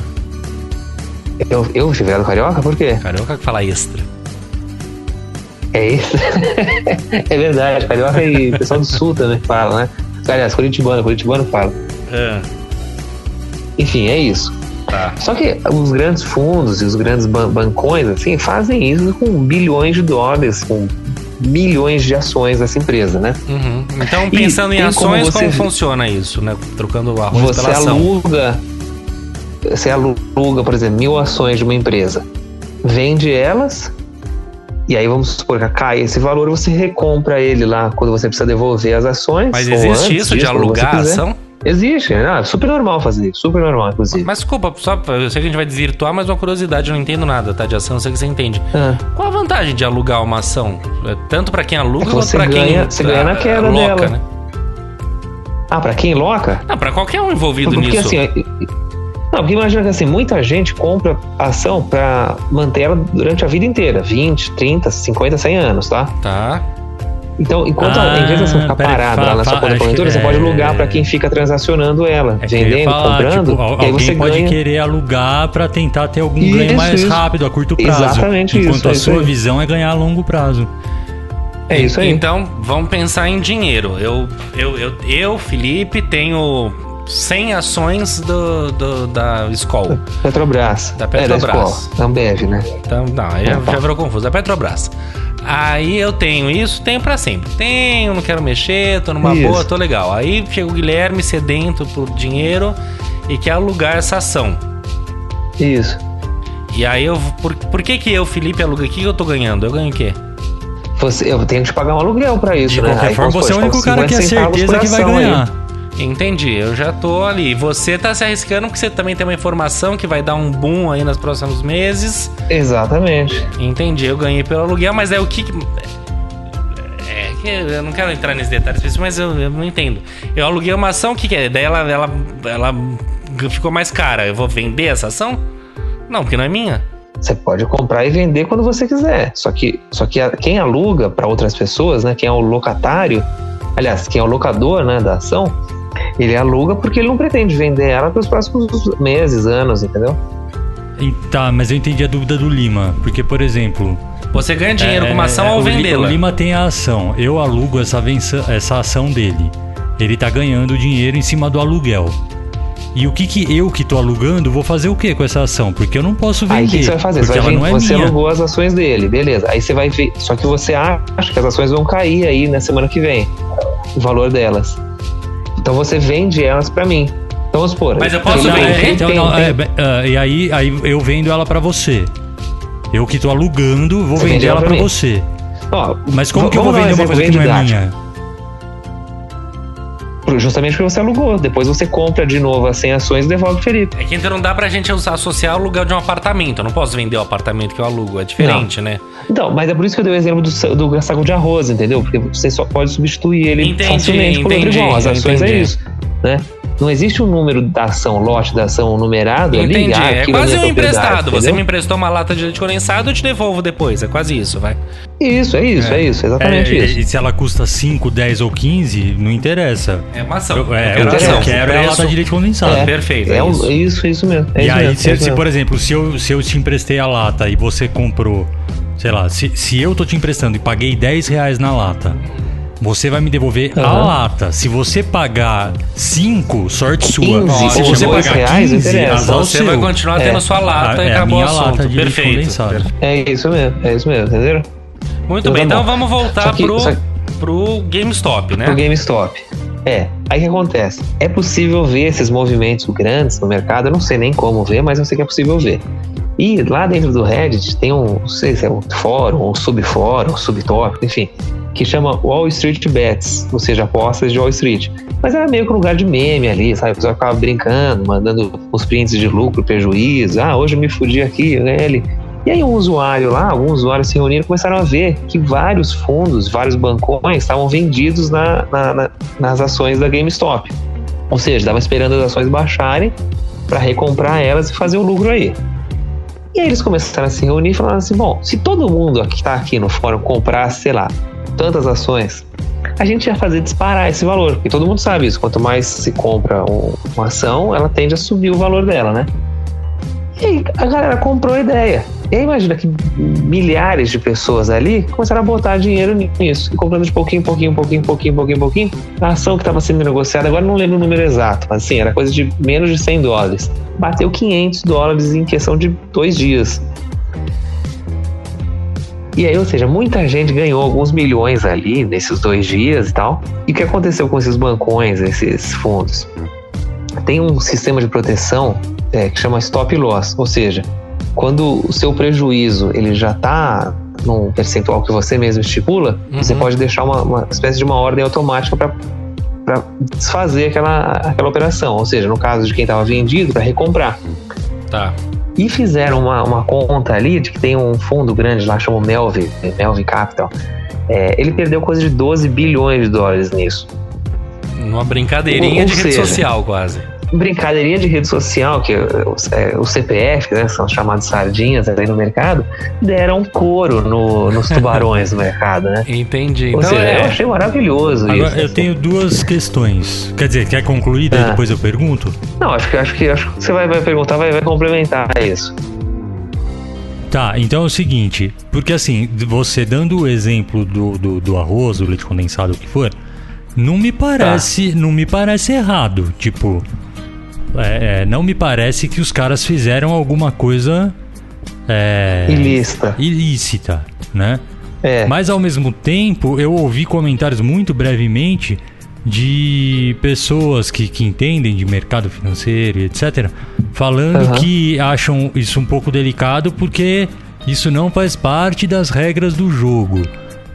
Eu, eu fui virado carioca? Por quê? carioca que fala extra. É isso. [laughs] é verdade, carioca e pessoal do sul também fala, né? Aliás, curitibano, curitibano fala. Ah, Enfim, é isso. Tá. Só que os grandes fundos e os grandes ban- bancões, assim, fazem isso com bilhões de dólares, com milhões de ações dessa empresa, né? Uhum. Então, E pensando em tem como ações, como, você- funciona isso, né? Trocando o arroz Você pela ação. aluga, você aluga, por exemplo, mil ações de uma empresa, vende elas, e aí vamos supor que cai esse valor, você recompra ele lá quando você precisa devolver as ações. Mas existe isso de disso, alugar a ação? Existe, ah, super normal fazer super normal, inclusive. Mas desculpa, só, eu sei que a gente vai desvirtuar, mas uma curiosidade, eu não entendo nada, tá? De ação, eu sei que você entende. Ah, Qual a vantagem de alugar uma ação? É Tanto pra quem aluga É que quanto pra quem ganha- você ganha na ah, queda loca, dela. né? ah, pra quem loca? Não, pra qualquer um envolvido Porque nisso. assim, não, porque imagina que assim, muita gente compra ação pra manter ela durante a vida inteira, 20, 30, 50, 100 anos, tá? Tá. Então, enquanto Ah, a, você ficar parada fala- lá na sua conta corretora, você pode é- alugar pra quem fica transacionando ela, É vendendo, falar, comprando, tipo, e aí alguém você pode ganha. querer alugar pra tentar ter algum Isso, ganho mais isso. rápido, a curto prazo. Exatamente enquanto isso, a é sua aí. visão é ganhar a longo prazo. É isso aí. Então, vamos pensar em dinheiro. Eu, eu, eu, eu Felipe, tenho 100 ações do, do- da Skol. Petrobras. Da É, Petrobras. da Skol, da Ambev, né? Então, não, aí já, já virou confuso. Da Petrobras. Aí eu tenho isso, tenho pra sempre. Tenho, não quero mexer, tô numa Isso. boa, tô legal. Aí chega o Guilherme sedento por dinheiro e quer alugar essa ação. Isso. E aí eu. Por, por que que eu, Felipe, aluga? O que eu tô ganhando? Eu ganho o quê? Você, eu tenho que pagar um aluguel pra isso, De né? qualquer Aí, forma, você é o único cara que é 50 centavos certeza que vai ação aí. Entendi, eu já tô ali. Você tá se arriscando porque você também tem uma informação que vai dar um boom aí nos próximos meses. Exatamente. Entendi, eu ganhei pelo aluguel, mas é o que. É que eu não quero entrar nesses detalhes mas eu, eu não entendo. Eu aluguei uma ação, o que, que é? Daí ela, ela, ela ficou mais cara. Eu vou vender essa ação? Não, porque não é minha. Você pode comprar e vender quando você quiser. Só que, só que quem aluga para outras pessoas, né? Quem é o locatário, aliás, quem é o locador, né, da ação, ele aluga porque ele não pretende vender ela pelos próximos meses, anos, entendeu? E Tá, mas eu entendi a dúvida do Lima. Porque, por exemplo. Você ganha dinheiro com uma ação é, ao vendê-la. O Lima tem a ação. Eu alugo essa, vença- essa ação dele. Ele tá ganhando dinheiro em cima do aluguel. E o que que eu que tô alugando vou fazer o que com essa ação? Porque eu não posso vender. Aí o que, que você vai fazer? Você, vai não é você alugou as ações dele, beleza. Aí você vai ver. Só que você acha que as ações vão cair aí na semana que vem. O valor delas. Então você vende elas para mim. Então vamos supor. Mas eu posso é, vender? então, tem- não, tem- é, bem, ah, e aí, aí eu vendo ela pra você. Eu que tô alugando, vou Você vender vende ela mim. você. Ó, Mas como que eu vou um vender uma coisa que não é minha? Justamente porque você alugou. Depois você compra de novo as 100 ações e devolve pro Felipe. É que então não dá pra gente usar- associar o aluguel de um apartamento. Eu não posso vender o apartamento que eu alugo. É diferente, né? Então, mas é por isso que eu dei o exemplo do, do saco de arroz, entendeu? Porque você só pode substituir ele Entendi, facilmente por outro igual. As ações entendi. é isso, né? Não existe um número da ação, lote da ação numerado ali. Entendi. ah, é quase minha um emprestado. Você me emprestou uma lata de leite condensado, eu te devolvo depois. É quase isso, vai. Isso, é isso, é, isso, É, exatamente e- isso. e se ela custa 5, 10 ou 15, não interessa. É uma ação. Eu, é, quero o que eu quero é a lata de leite condensado. É. Perfeito, É, é isso. isso, isso mesmo. É E isso aí, mesmo, se, é isso se, mesmo. por exemplo, se eu, se eu te emprestei a lata e você comprou, sei lá, se, se eu tô te emprestando e paguei 10 reais na lata, você vai me devolver a Aham. lata. Se você pagar 5, sorte sua. 15, se você pagar reais, 15, interessa. azar Você seu. vai continuar tendo É. sua lata e é a acabou o minha lata Perfeito. É isso mesmo, é isso mesmo, entenderam? Muito Então bem, tá então vamos voltar que- pro, que- pro GameStop, né? Pro GameStop. É, aí o que acontece? É possível ver esses movimentos grandes no mercado, eu não sei nem como ver, mas eu sei que é possível ver. E lá dentro do Reddit tem um, não sei se é um fórum, um subfórum, um subtópico, enfim, que chama Wall Street Bets, ou seja, apostas de Wall Street. Mas era meio que um lugar de meme ali, sabe? O pessoal ficava brincando, mandando os prints de lucro, prejuízo. Ah, hoje eu me fudi aqui, ganhei ali. E aí um usuário lá, alguns usuários se reuniram e começaram a ver que vários fundos, vários bancões estavam vendidos na- na- na- nas ações da GameStop. Ou seja, estavam esperando as ações baixarem para recomprar elas e fazer o lucro aí. E aí eles começaram a se reunir e falaram assim: bom, se todo mundo que está aqui no fórum comprasse, sei lá, tantas ações, a gente ia fazer disparar esse valor, porque todo mundo sabe isso. Quanto mais se compra um- uma ação, ela tende a subir o valor dela, né? E aí a galera comprou a ideia. E aí imagina que milhares de pessoas ali começaram a botar dinheiro nisso, e comprando de pouquinho, pouquinho, pouquinho, pouquinho, pouquinho, pouquinho. A ação que estava sendo negociada, agora não lembro o número exato, mas assim, era coisa de menos de 100 dólares. Bateu 500 dólares em questão de dois dias. E aí, ou seja, muita gente ganhou alguns milhões ali nesses dois dias e tal. E o que aconteceu com esses bancões, esses fundos? Tem um sistema de proteção é, que chama stop loss, ou seja, quando o seu prejuízo ele já está num percentual que você mesmo estipula, você Uhum. pode deixar uma, uma espécie de uma ordem automática para para desfazer aquela, aquela operação, ou seja, no caso de quem estava vendido, para recomprar. Tá. E fizeram uma, uma conta ali de que tem um fundo grande lá, chama Melvin, Melvin Capital. É, ele perdeu coisa de 12 bilhões de dólares nisso. Uma brincadeirinha Ou de rede seja, social, quase. Brincadeirinha de rede social, que os, é, os CPF, né, são chamados sardinhas aí no mercado, deram couro no- nos tubarões do mercado, né? Entendi. Ou Então seja, eu é. achei maravilhoso Agora, isso. eu assim. tenho duas questões. Quer dizer, quer concluir, daí Ah. depois eu pergunto? Não, acho que, acho que, acho que você vai, vai perguntar, vai, vai complementar isso. Tá, então é o seguinte, porque assim, você dando o exemplo do, do, do arroz, do leite condensado, o que for, não me parece, Tá. não me parece errado. Tipo, é, é, não me parece que os caras fizeram alguma coisa é, Ilícita. ilícita, né? É. Mas ao mesmo tempo, eu ouvi comentários muito brevemente de pessoas que, que entendem de mercado financeiro e etc. Falando Aham. que acham isso um pouco delicado porque isso não faz parte das regras do jogo.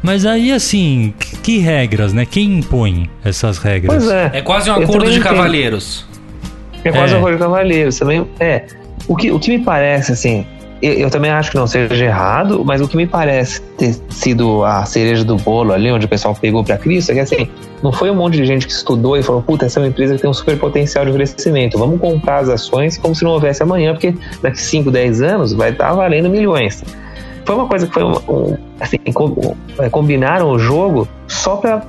Mas aí, assim, que, que regras, né? Quem impõe essas regras? Pois é. É quase um Eu acordo de entendo. cavalheiros. É quase É. de Cavaleiro. Também, é. O que, o que me parece, assim, eu, eu também acho que não seja errado, mas o que me parece ter sido a cereja do bolo ali, onde o pessoal pegou pra Cristo, é que assim, não foi um monte de gente que estudou e falou, puta, essa é uma empresa que tem um super potencial de crescimento, vamos comprar as ações como se não houvesse amanhã, porque daqui 5, 10 anos vai estar valendo milhões. Foi uma coisa que foi um, um, assim, é, combinaram o jogo só pra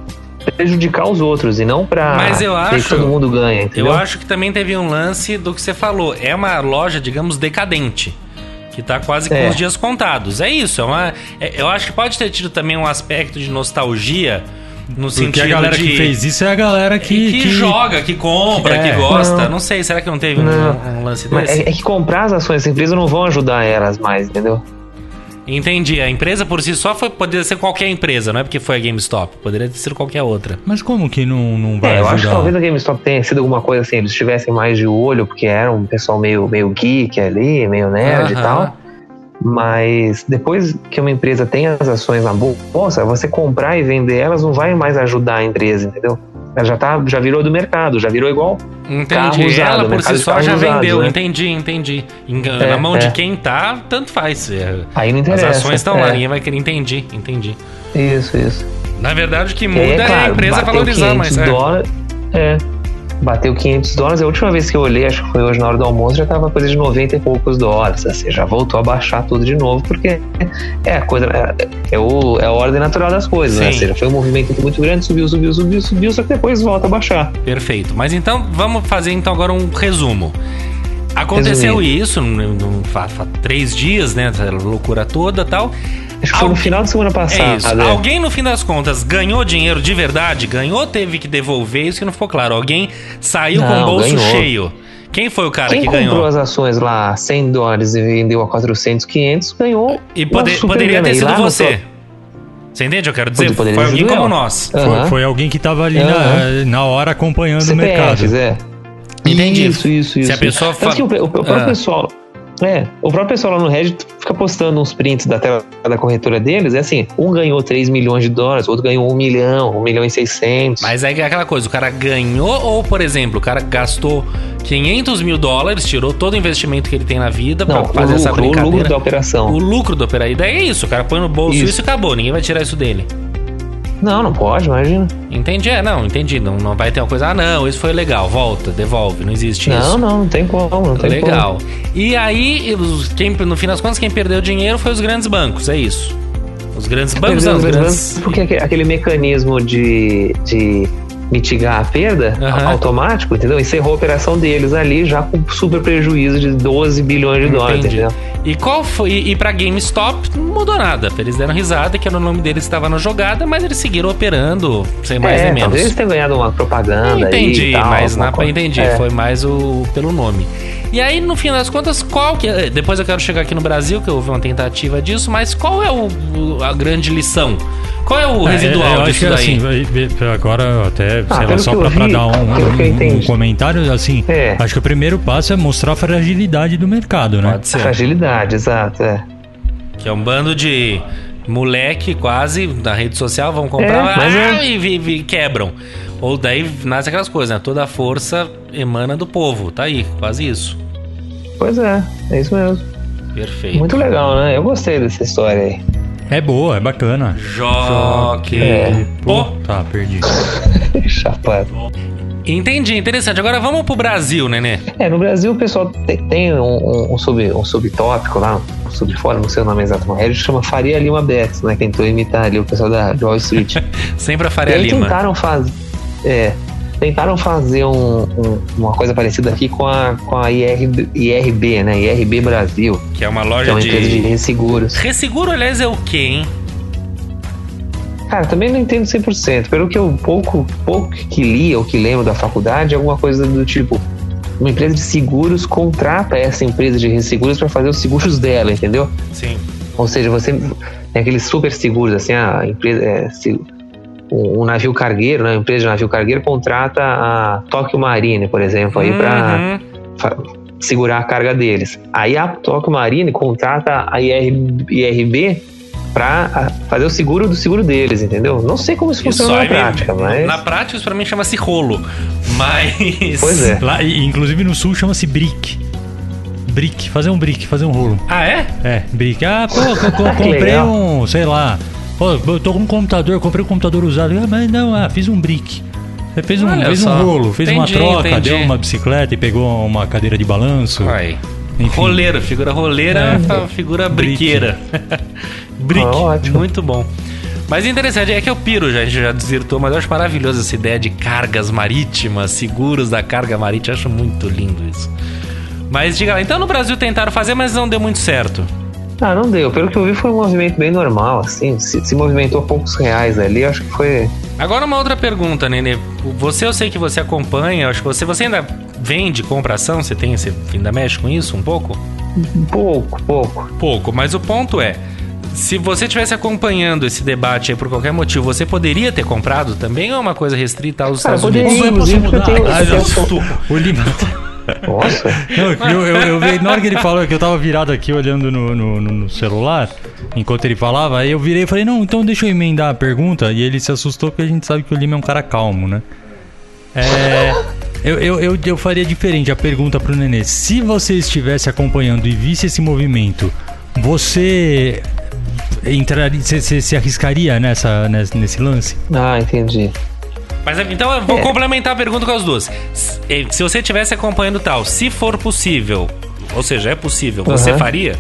prejudicar os outros e não pra Mas eu acho- que todo mundo ganha, entendeu? Eu acho que também teve um lance do que você falou. É uma loja, digamos, decadente. Que tá quase com É. os dias contados. É isso. É uma, é- eu acho que pode ter tido também um aspecto de nostalgia. No Porque sentido a galera de... que fez isso é a galera que. que, joga, que compra, É. que gosta. Não. Não. sei, será que não teve um- Não. um, lance Mas desse? é, é que comprar as ações dessa empresa não vão ajudar elas mais, entendeu? Entendi. A empresa por si só foi, poderia ser qualquer empresa, não é porque foi a GameStop. Poderia ter sido qualquer outra. Mas como que não, não vai É, eu ajudar? acho que talvez a GameStop tenha sido alguma coisa assim, eles tivessem mais de olho, porque era um pessoal meio, meio geek ali, meio nerd e Aham. tal. Mas depois que uma empresa tem as ações na bolsa, você comprar e vender elas não vai mais ajudar a empresa, entendeu? Ela já, tá, já virou do mercado, já virou igual. Entendi. Carro usado, Ela por mercado si de só já usados, vendeu. né? Entendi, entendi. Em- É, Na mão de é. quem tá, tanto faz. É, Aí não As interessa. ações estão é, lá, ninguém vai querer. Entendi, entendi. Isso, isso. Na verdade, o que muda é, a claro, empresa bateu valorizar 500 mais. É. dólares, é. Bateu 500 dólares. A última vez que eu olhei, acho que foi hoje na hora do almoço, já tava coisa de 90 e poucos dólares. Assim, já voltou a baixar tudo de novo, porque é a coisa, é, é o, é a ordem natural das coisas, né? Sim. Ou seja, foi um movimento muito grande, subiu, subiu, subiu, subiu, só que depois volta a baixar. Perfeito. Mas então, vamos fazer então agora um resumo. Aconteceu Resumindo. isso no, fa- três dias, né? Essa loucura toda tal. Acho que foi no final de semana passada. É? Alguém, no fim das contas, ganhou dinheiro de verdade? Ganhou, teve que devolver, isso que não ficou claro. Alguém saiu com o Não, bolso ganhou. cheio. Quem foi o cara Quem que comprou ganhou? as ações lá 100 dólares e vendeu a 400, 500, ganhou. E pode- poderia ter E sido você. Você entende? Eu quero dizer, foi alguém como eu. nós. Foi, Aham. foi alguém que tava ali na, Aham. na hora acompanhando o mercado. CPFs, é. Entendi. Isso, isso, isso. Se a pessoa Tanto fa- que o, o- o próprio Ah. pessoal. É, o próprio pessoal lá no Reddit fica postando uns prints da tela da corretora deles. É assim: um ganhou 3 milhões de dólares, outro ganhou 1 milhão, 1 milhão e 600. Mas aí é aquela coisa, o cara ganhou ou, por exemplo, o cara gastou 500 mil dólares, tirou todo o investimento que ele tem na vida Não, pra fazer o essa lucro, o brincadeira. lucro da operação. O lucro do operaí. Daí é isso, o cara põe no bolso isso. Isso. e acabou, ninguém vai tirar isso dele. Não, não pode, imagina. Entendi? É, não, entendi. Não, não vai ter uma coisa, ah, não, isso foi legal, volta, devolve, não existe Não, isso. não, não tem como, não tem Legal. E aí, quem, no fim das contas, quem perdeu dinheiro foi os grandes bancos, é isso. Os grandes como. bancos, não, os grandes... Porque aquele, aquele mecanismo de, de mitigar a perda Aham. automático, entendeu? Encerrou a operação deles ali já com super prejuízo de 12 bilhões de dólares, Entendi. entendeu? E qual foi? E pra GameStop não mudou nada. Eles deram risada que era o nome deles estava na jogada, mas eles seguiram operando sem mais é, nem menos. talvez eles tenham ganhado uma propaganda Entendi, e tal, mas na, coisa. entendi. É. Foi mais o pelo nome. E aí, no fim das contas, qual que é? Depois eu quero chegar aqui no Brasil, que houve uma tentativa disso, mas qual é o- a grande lição? Qual é o É, residual eu acho disso que daí? assim, agora até, sei lá, só pra, pra vi, dar um, um- um comentário, assim, É. acho que o primeiro passo é mostrar a fragilidade do mercado, né? Pode ser. Fragilidade, exato, é. Que é um bando de moleque quase na rede social, vão comprar É, mas ah, é. e, vi- quebram. Ou daí nasce aquelas coisas, né? Toda a força emana do povo. Tá aí, quase isso. Pois é, é isso mesmo. Perfeito. Muito legal, né? Eu gostei dessa história aí. É boa, é bacana. Joque. É. Pô, Tá, perdi. [laughs] Chapado. entendi, interessante. Agora vamos pro Brasil, Nenê. É, no Brasil o pessoal tem, tem um, um, um, sub, um subtópico lá, um subfórum, não sei o nome exato no Reddit, chama Faria Lima Bets, né? Tentou imitar ali o pessoal da Wall Street. [laughs] Sempre a e Faria aí Lima. tentaram fazer. É. Tentaram fazer um- um- uma coisa parecida aqui com a, com a IRB, IRB, né? IRB Brasil, Que é uma que é loja uma empresa de de. resseguros. Resseguro, aliás, é o quê, hein? Cara, também não entendo 100%. Pelo que eu pouco, pouco que li ou que lembro da faculdade, é alguma coisa do tipo: uma empresa de seguros contrata essa empresa de resseguros para fazer os seguros dela, entendeu? Sim. Ou seja, você tem aqueles super seguros, assim, a empresa. É, um, navio cargueiro, né? A empresa de navio cargueiro contrata a Tokyo Marine, por exemplo, aí para Uhum. fa- segurar a carga deles. Aí a Tokyo Marine contrata a IR, IRB para fazer o seguro do seguro deles, entendeu? Não sei como isso funciona na prática, mas. Na prática, isso pra mim chama-se rolo. Mas. Pois é. [laughs] Lá, inclusive no sul chama-se brick. Brick, fazer um brick, fazer um rolo. Ah, é? É, brick. Ah, pô, [laughs] comprei um, sei lá. Pô, eu tô com um computador, comprei um computador usado. Ah, mas não, ah, fiz um brick. Você fez um, Olha fez só. um rolo, fez Entendi, uma troca, entendi. deu uma bicicleta e pegou uma cadeira de balanço. Aí. Enfim. Roleiro, figura roleira, É. fa- figura briqueira. [laughs] Brick, Ah, muito bom. Mas interessante, é que eu piro já, a gente já desvirtuou, mas eu acho maravilhoso essa ideia de cargas marítimas, seguros da carga marítima, eu acho muito lindo isso. Mas diga lá, então no Brasil tentaram fazer, mas não deu muito certo. Ah, não deu. Pelo que eu vi, foi um movimento bem normal, assim. Se, se movimentou poucos reais ali, acho que foi. Agora uma outra pergunta, Nenê. Você, eu sei que você acompanha, acho que você, você ainda vende, compra ação, você tem, você ainda mexe com isso um pouco? Pouco, pouco. Pouco, mas o ponto é, se você estivesse acompanhando esse debate aí por qualquer motivo, você poderia ter comprado também ou é uma coisa restrita aos Cara, Estados poderia, Unidos? inclusive, eu tenho. Ah, eu tenho-. O Lima. Nossa. Não, eu, eu, eu vi- na hora que ele falou que eu tava virado aqui olhando no, no, no- celular, enquanto ele falava, aí eu virei e falei, não, então deixa eu emendar a pergunta. E ele se assustou porque a gente sabe que o Lima é um cara calmo, né? É. Eu, eu, eu, eu faria diferente a pergunta pro Nenê. Se você estivesse acompanhando e visse esse movimento, você entraria. Você, você se arriscaria nessa, nesse lance? Ah, entendi. Mas então eu vou É. complementar a pergunta com as duas. Se você estivesse acompanhando tal, se for possível, ou seja, é possível, você Uhum. faria?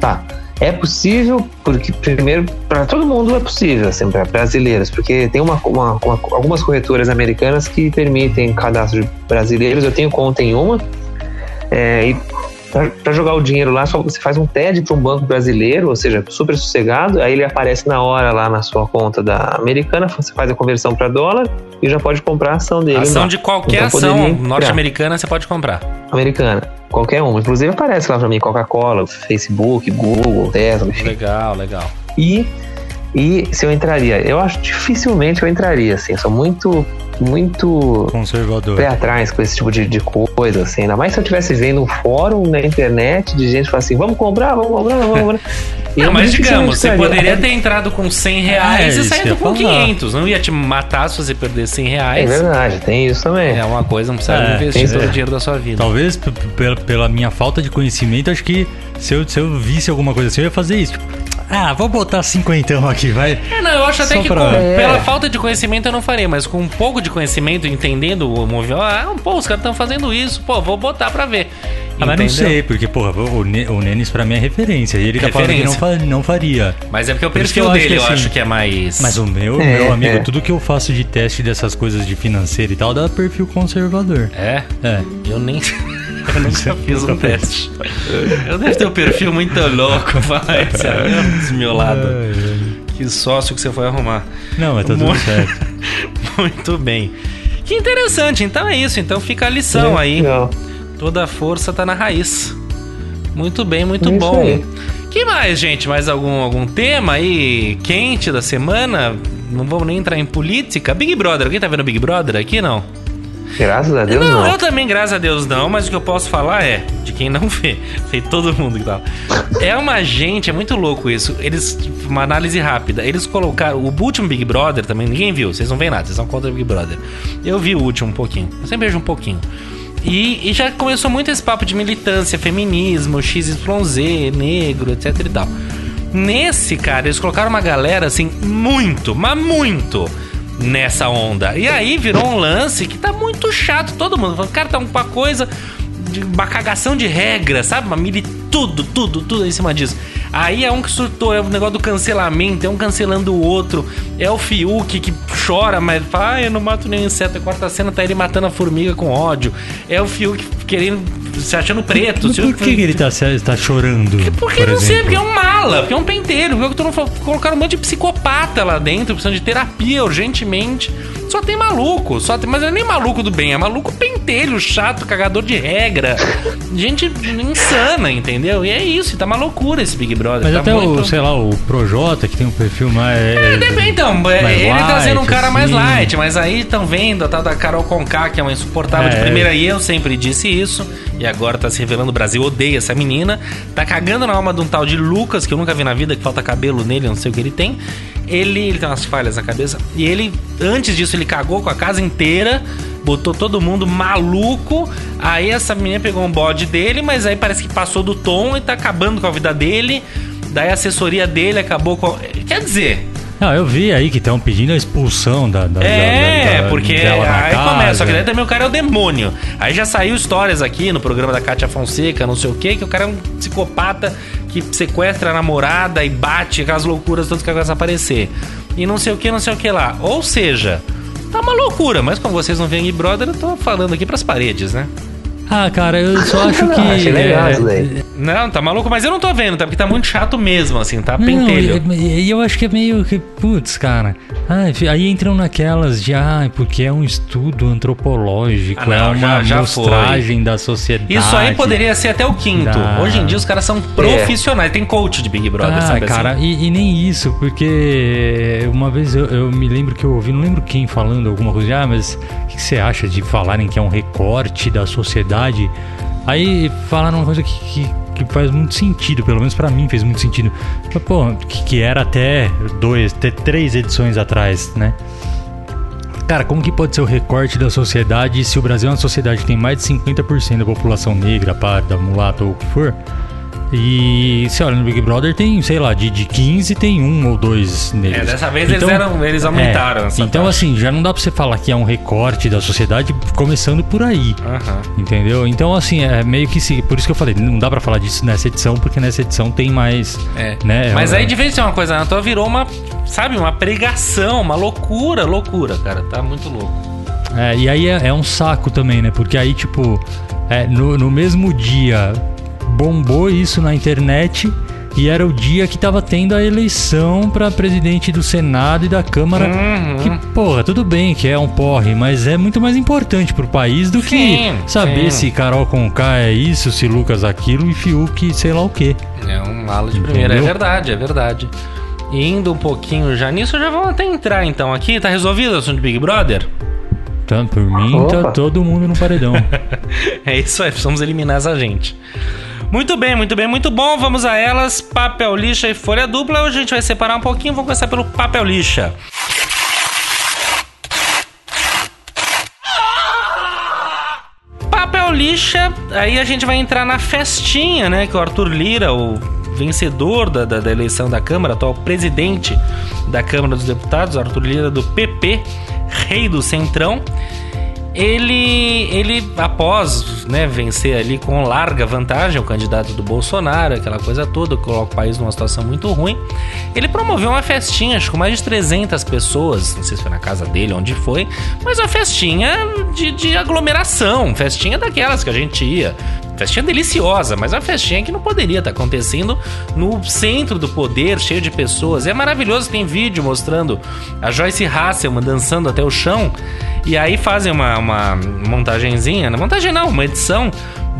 Tá. É possível, porque primeiro, para todo mundo é possível, assim, para brasileiros, porque tem uma, uma- uma- algumas corretoras americanas que permitem cadastro de brasileiros. Eu tenho conta em uma, é, e para jogar o dinheiro lá, só você faz um TED para um banco brasileiro, ou seja, super sossegado, aí ele aparece na hora lá na sua conta da americana, você faz a conversão para dólar e já pode comprar a ação dele. ação lá. de qualquer Então, ação norte-americana você pode comprar. Americana, qualquer uma. Inclusive aparece lá para mim Coca-Cola, Facebook, Google, Tesla. Legal, legal. E, e se eu entraria? Eu acho dificilmente eu entraria, assim. Eu sou muito, muito Conservador. pé atrás com esse tipo de, de coisa, assim. Ainda mais se eu estivesse vendo um fórum na internet de gente falando assim, vamos comprar, vamos comprar, vamos comprar. [laughs] Não, mas digamos, você poderia ter entrado com 100 reais É, e saído com falar. 500. Não ia te matar se você perder 100 É reais. verdade, tem isso também. É uma coisa, não precisa É, investir todo é. o dinheiro da sua vida. Talvez pela, pela minha falta de conhecimento, acho que se eu, se eu visse alguma coisa assim, eu ia fazer isso. Tipo, ah, vou botar cinquentão aqui, vai. É, não, eu acho até Só que pra- com- É. pela falta de conhecimento eu não faria, mas com um pouco de conhecimento, entendendo o movimento, ah, pô, os caras estão fazendo isso, pô, vou botar pra ver. Ah, mas não sei, porque, porra, o, Ne- o Nenis pra mim é referência. E ele tá falando que não, Referência. fa- não faria. Mas é porque o perfil eu acho dele que eu assim- acho que é mais. Mas o meu, É, meu amigo, é. tudo que eu faço de teste dessas coisas de financeiro e tal, dá perfil conservador. É? É. Eu nem. Eu nunca fiz um teste. Eu devo ter um perfil muito louco, [laughs] vai. Esse é desmiolado. Que sócio que você foi arrumar. Não, mas tá tudo Muito- certo. [laughs] Muito bem. Que interessante, então é isso. Então fica a lição aí. Legal. Toda a força tá na raiz. Muito bem, muito É isso bom. aí. Que mais, gente? Mais algum, algum tema aí quente da semana? Não vamos nem entrar em política. Big Brother, alguém tá vendo Big Brother aqui? Não. Graças a Deus, não, não. eu também, graças a Deus, não, mas o que eu posso falar é, de quem não [laughs] vê, sei todo mundo que tá. É uma gente, é muito louco isso. Eles, tipo, uma análise rápida, eles colocaram o último Big Brother também, ninguém viu, vocês não veem nada, vocês são contra o Big Brother. Eu vi o último um pouquinho, eu sempre vejo um pouquinho. E, e já começou muito esse papo de militância, feminismo, XYZ, negro, etc e tal. Nesse, cara, eles colocaram uma galera assim, muito, mas muito nessa onda. E aí virou um lance que tá muito chato. Todo mundo falando, cara, tá uma coisa de uma cagação de regra, sabe? Uma mili tudo, tudo, tudo em cima disso. Aí é um que surtou, é o negócio do cancelamento, é um cancelando o outro. É o Fiuk que chora, mas fala, ah, eu não mato nenhum inseto. A quarta cena tá ele matando a formiga com ódio. É o Fiuk querendo, se achando preto. Mas por que, que ele tá, tá chorando? Porque por não sei, exemplo? porque é um mala, porque é um penteiro, porque mundo falou- colocaram um monte de psicopata lá dentro, precisando de terapia urgentemente. Só tem maluco, só tem, mas não é nem maluco do bem, é maluco pentelho, chato, cagador de regra. Gente insana, entendeu? E é isso, tá uma loucura esse Big Brother. Mas tá até o, muito- sei lá, o Projota, que tem um perfil mais. É, então, é, mais ele tá sendo um light, cara mais assim. light, mas aí estão vendo a tal da Carol Conká, que é uma insuportável de É. primeira, e eu sempre disse isso, e agora tá se revelando, o Brasil odeia essa menina, tá cagando na alma de um tal de Lucas, que eu nunca vi na vida, que falta cabelo nele, não sei o que ele tem. Ele, ele tem umas falhas na cabeça, e ele, antes disso, ele cagou com a casa inteira, botou todo mundo maluco, aí essa menina pegou um bode dele, mas aí parece que passou do tom e tá acabando com a vida dele, daí a assessoria dele acabou com... Quer dizer... Não, eu vi aí que estão pedindo a expulsão da. da É, da- da- porque aí casa. começa. Só que daí também o cara é o demônio. Aí já saiu histórias aqui no programa da Kátia Fonseca, não sei o que, que o cara é um psicopata que sequestra a namorada e bate aquelas loucuras todas que começam a aparecer. E não sei o que, não sei o que lá. Ou seja, tá uma loucura, mas como vocês não veem Big Brother, eu tô falando aqui pras paredes, né? Ah, cara, eu só acho [laughs] que. Não, achei legal é, isso daí. Não, tá maluco, mas eu não tô vendo, tá? Porque tá muito chato mesmo, assim, tá Não, pentelho. e, e eu acho que é meio que, putz, cara. Ah, aí entram naquelas de, ah, porque é um estudo antropológico, Ah, não, é uma já- já mostragem da sociedade. Isso aí poderia ser até o quinto. Dá. Hoje em dia os caras são profissionais. Tem coach de Big Brother, Ah, sabe cara, assim? e, e nem isso, porque uma vez eu, eu me lembro que eu ouvi, não lembro quem falando alguma coisa, ah, mas o que, que você acha de falarem que é um recorte da sociedade? Aí falaram uma coisa que, que, que faz muito sentido, pelo menos pra mim fez muito sentido. Mas, Pô, que, que era até dois, até três edições atrás, né? Cara, como que pode ser o recorte da sociedade se o Brasil é uma sociedade que tem mais de 50% da população negra, parda, mulata ou o que for? E se olha no Big Brother tem, sei lá, de, de 15 tem um ou dois neles. É, dessa vez eles eram- eles aumentaram É, Então, taxa. assim, já não dá pra você falar que é um recorte da sociedade começando por aí. Aham. Entendeu? Então, assim, é meio que se. Por isso que eu falei, não dá pra falar disso nessa edição, porque nessa edição tem mais. É. Né, Mas uma- aí de vez em uma coisa na tua virou uma, sabe, uma pregação, uma loucura, loucura, cara. Tá muito louco. É, e aí é, é um saco também, né? Porque aí, tipo, é, no, no mesmo dia bombou isso na internet e era o dia que tava tendo a eleição pra presidente do Senado e da Câmara. Uhum. Que, porra, tudo bem que é um porre, mas é muito mais importante pro país do Sim, que saber sim. se Carol Conká é isso, se Lucas aquilo e Fiuk sei lá o quê. É um malo de primeira, é verdade, é verdade. E indo um pouquinho já nisso, já vamos até entrar então aqui. Tá resolvido o assunto de Big Brother? Então, por mim, tá Opa. todo mundo no paredão. [laughs] É isso aí, precisamos eliminar essa gente. Muito bem, muito bem, muito bom. Vamos a elas. Papel lixa e folha dupla. Hoje a gente vai separar um pouquinho. Vamos começar pelo papel lixa. Papel lixa, aí a gente vai entrar na festinha, né? Que o Arthur Lira, o vencedor da, da, da eleição da Câmara, atual presidente da Câmara dos Deputados, Arthur Lira do PP, rei do Centrão. Ele, ele após né, vencer ali com larga vantagem o candidato do Bolsonaro, aquela coisa toda, coloca o país numa situação muito ruim, ele promoveu uma festinha, acho que com mais de 300 pessoas, não sei se foi na casa dele, onde foi, mas uma festinha de, de aglomeração, festinha daquelas que a gente ia. Festinha deliciosa, mas uma festinha que não poderia estar acontecendo no centro do poder, cheio de pessoas. É maravilhoso, tem vídeo mostrando a Joyce Hasselman dançando até o chão. E aí fazem uma, uma montagenzinha, não montagem não, uma edição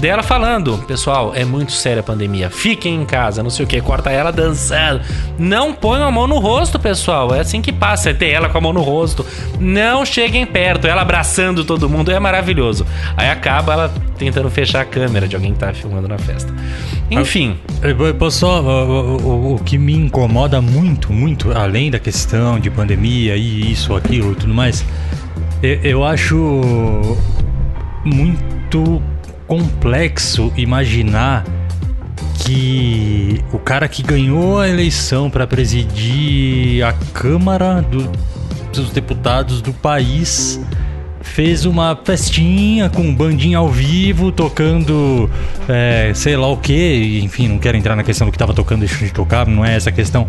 dela falando, pessoal, é muito séria a pandemia, fiquem em casa, não sei o que, corta ela dançando, não ponham a mão no rosto, pessoal, é assim que passa, é ter ela com a mão no rosto, não cheguem perto, ela abraçando todo mundo, é maravilhoso. Aí acaba ela tentando fechar a câmera de alguém que tá filmando na festa. Enfim, só. O, o- o que me incomoda muito, muito, além da questão de pandemia e isso, aquilo e tudo mais, eu, eu acho muito complexo imaginar que o cara que ganhou a eleição para presidir a Câmara do- dos Deputados do país fez uma festinha com um bandinho ao vivo, tocando é, sei lá o que, enfim, não quero entrar na questão do que tava tocando, deixa de tocar, não é essa a questão.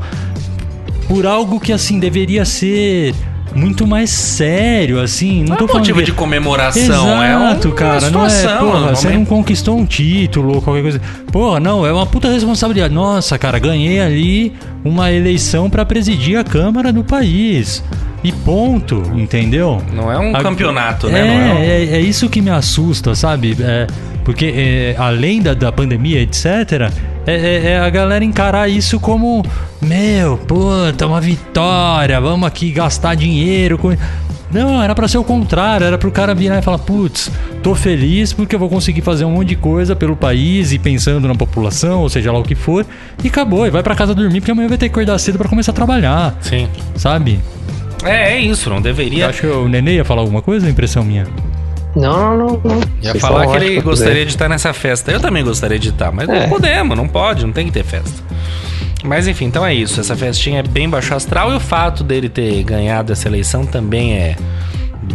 Por algo que assim deveria ser muito mais sério, assim. Não não é tô falando motivo que- de comemoração, é Exato, um, cara, uma não é, situação, porra, você não conquistou um título ou qualquer coisa. Porra, não, é uma puta responsabilidade. Nossa, cara, ganhei ali uma eleição pra presidir a Câmara do país. E ponto, entendeu? Não é um A- campeonato, né? É, é um- é, é isso que me assusta, sabe? É, porque é, além da, da pandemia, etc., é, é- é a galera encarar isso como: meu, puta, uma vitória, vamos aqui gastar dinheiro com. Não, era pra ser o contrário, era pro cara virar e falar: putz, tô feliz porque eu vou conseguir fazer um monte de coisa pelo país e pensando na população, ou seja lá o que for, e acabou, e vai pra casa dormir porque amanhã vai ter que acordar cedo pra começar a trabalhar, Sim. sabe? É, é isso, não deveria. Eu acho que o Nenê ia falar alguma coisa, é impressão minha. Não, não, não. não. Ia Vocês falar que ele gostaria de estar nessa festa. Eu também gostaria de estar, mas É. não podemos, não pode, não tem que ter festa. Mas enfim, então é isso. Essa festinha é bem baixo astral e o fato dele ter ganhado essa eleição também é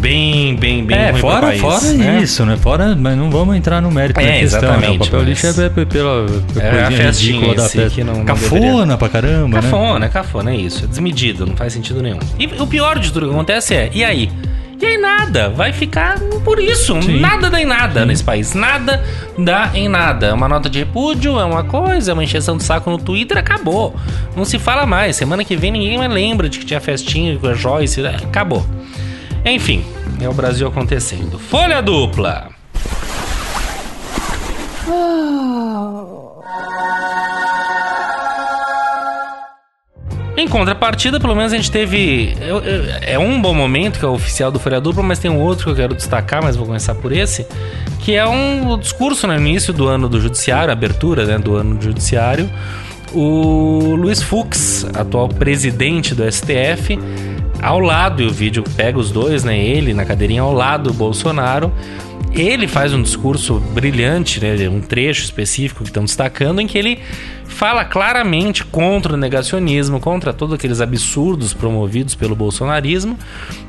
bem, bem, bem é, ruim fora, país, fora né? isso, né? Fora, mas não vamos entrar no mérito É, da questão, né? O exatamente, papel mas- lixo é pe- pe- pela, pela É a coisinha festinha ridícula da festa. que não- não Cafona deveria. pra caramba, né? Cafona, é cafona, é isso. É desmedido, não faz sentido nenhum. E o pior de tudo que acontece é, e aí? E aí nada, vai ficar por isso. Sim. Nada dá em nada nesse país. Nada dá em nada. É uma nota de repúdio, é uma coisa, é uma encheção de saco no Twitter, acabou. Não se fala mais. Semana que vem ninguém mais lembra de que tinha festinha com a Joyce. é, Acabou. Enfim, é o Brasil acontecendo. Folha dupla. Em contrapartida, pelo menos a gente teve. é um bom momento, que é o oficial do Folha Dupla, mas tem um outro que eu quero destacar, mas vou começar por esse. Que é um discurso no início do ano do Judiciário, abertura né, do ano do Judiciário. O Luiz Fux, atual presidente do STF, ao lado, e o vídeo pega os dois, né? Ele na cadeirinha ao lado do Bolsonaro. ele faz um discurso brilhante, né? Um trecho específico que estão destacando, em que ele fala claramente contra o negacionismo, contra todos aqueles absurdos promovidos pelo bolsonarismo.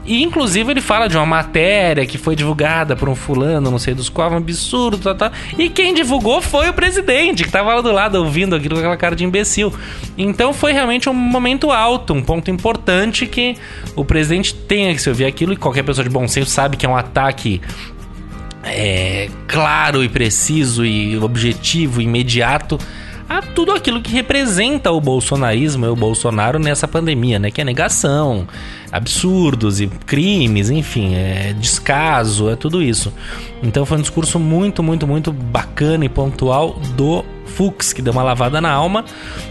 E inclusive ele fala de uma matéria que foi divulgada por um fulano, não sei dos quais, um absurdo, tal, tal. E quem divulgou foi o presidente, que estava lá do lado ouvindo aquilo com aquela cara de imbecil. Então foi realmente um momento alto, um ponto importante que o presidente tenha que se ouvir aquilo e qualquer pessoa de bom senso sabe que é um ataque é, claro e preciso e objetivo, imediato a tudo aquilo que representa o bolsonarismo e o Bolsonaro nessa pandemia, né? Que é negação, absurdos e crimes, enfim, é descaso, é tudo isso. Então foi um discurso muito, muito, muito bacana e pontual do Fux, que deu uma lavada na alma.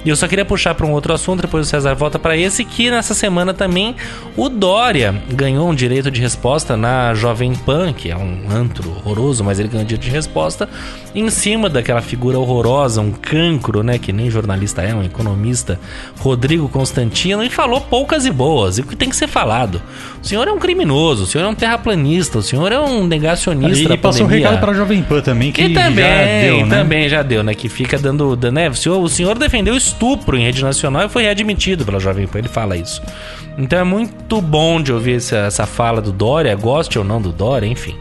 E eu só queria puxar para um outro assunto, depois o César volta para esse, que nessa semana também o Dória ganhou um direito de resposta na Jovem Pan, que é um antro horroroso, mas ele ganhou direito de resposta, em cima daquela figura horrorosa, um cancro, né, que nem jornalista é, um economista, Rodrigo Constantino, e falou poucas e boas, e o que tem que ser falado. O senhor é um criminoso, o senhor é um terraplanista, o senhor é um negacionista E, e passou um recado pra Jovem Pan também, que, que também, já deu, né? também já deu, né? Que fica dando. dando- Né? O, senhor, o senhor defendeu estupro em rede nacional e foi readmitido pela Jovem Pan. Ele fala isso. Então é muito bom de ouvir essa, essa fala do Dória, goste ou não do Dória, enfim.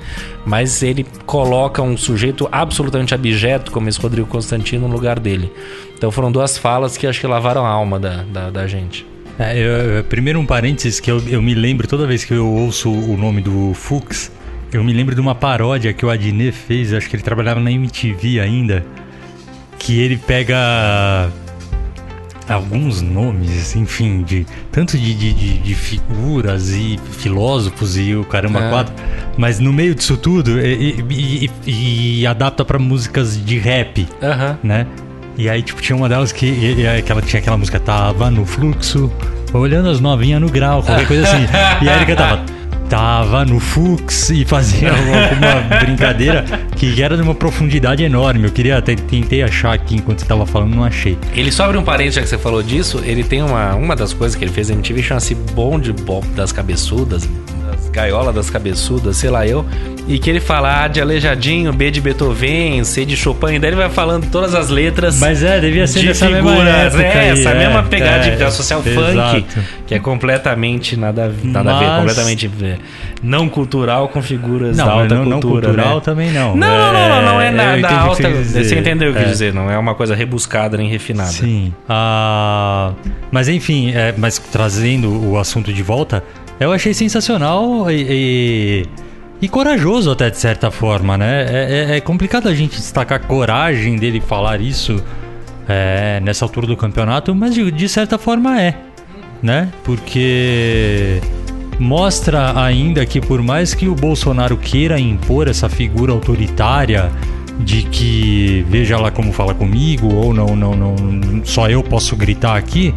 Mas ele coloca um sujeito absolutamente abjeto, como esse Rodrigo Constantino, no lugar dele. Então foram duas falas que acho que lavaram a alma da, da, da gente. É, eu- primeiro um parênteses que eu, eu me lembro toda vez que eu ouço o nome do Fux, eu me lembro de uma paródia que o Adnet fez, acho que ele trabalhava na MTV ainda, que ele pega alguns nomes, enfim, de tanto de, de, de- de figuras e filósofos e o caramba É. quatro, mas no meio disso tudo e, e- e- e adapta pra músicas de rap Aham. né? E aí, tipo, tinha uma delas que, e- que ela tinha aquela música Tava no fluxo, olhando as novinhas no grau, qualquer coisa assim. [laughs] E aí ele cantava Tava no fux e fazia [laughs] alguma brincadeira que era de uma profundidade enorme. Eu queria até tentei achar aqui enquanto você tava falando, não achei. Ele só abre um parênteses, já que você falou disso. Ele tem uma, uma das coisas que ele fez na MTV, chama-se Bonde Bop das Cabeçudas, das Gaiola das Cabeçudas, sei lá eu. E que ele fala A de Aleijadinho, B de Beethoven, C de Chopin. Daí ele vai falando todas as letras. Mas é, devia ser de dessa mesma figuras, época é, aí, essa é, mesma pegada é, de associar o funk, exato. que é completamente nada, nada a ver, Mas- completamente é, não cultural com figuras Não, da alta não, não cultura. cultural né? também não. Não, não, não, não, não é nada alta. você entendeu o que eu É. quis dizer, não é uma coisa rebuscada nem refinada. Sim. Ah, mas enfim, é, mas trazendo o assunto de volta, eu achei sensacional e, e, e corajoso até de certa forma, né? É, é- é complicado a gente destacar a coragem dele falar isso é, nessa altura do campeonato, mas de, de certa forma é, né? Porque mostra ainda que por mais que o Bolsonaro queira impor essa figura autoritária de que veja lá como fala comigo ou não não não só eu posso gritar aqui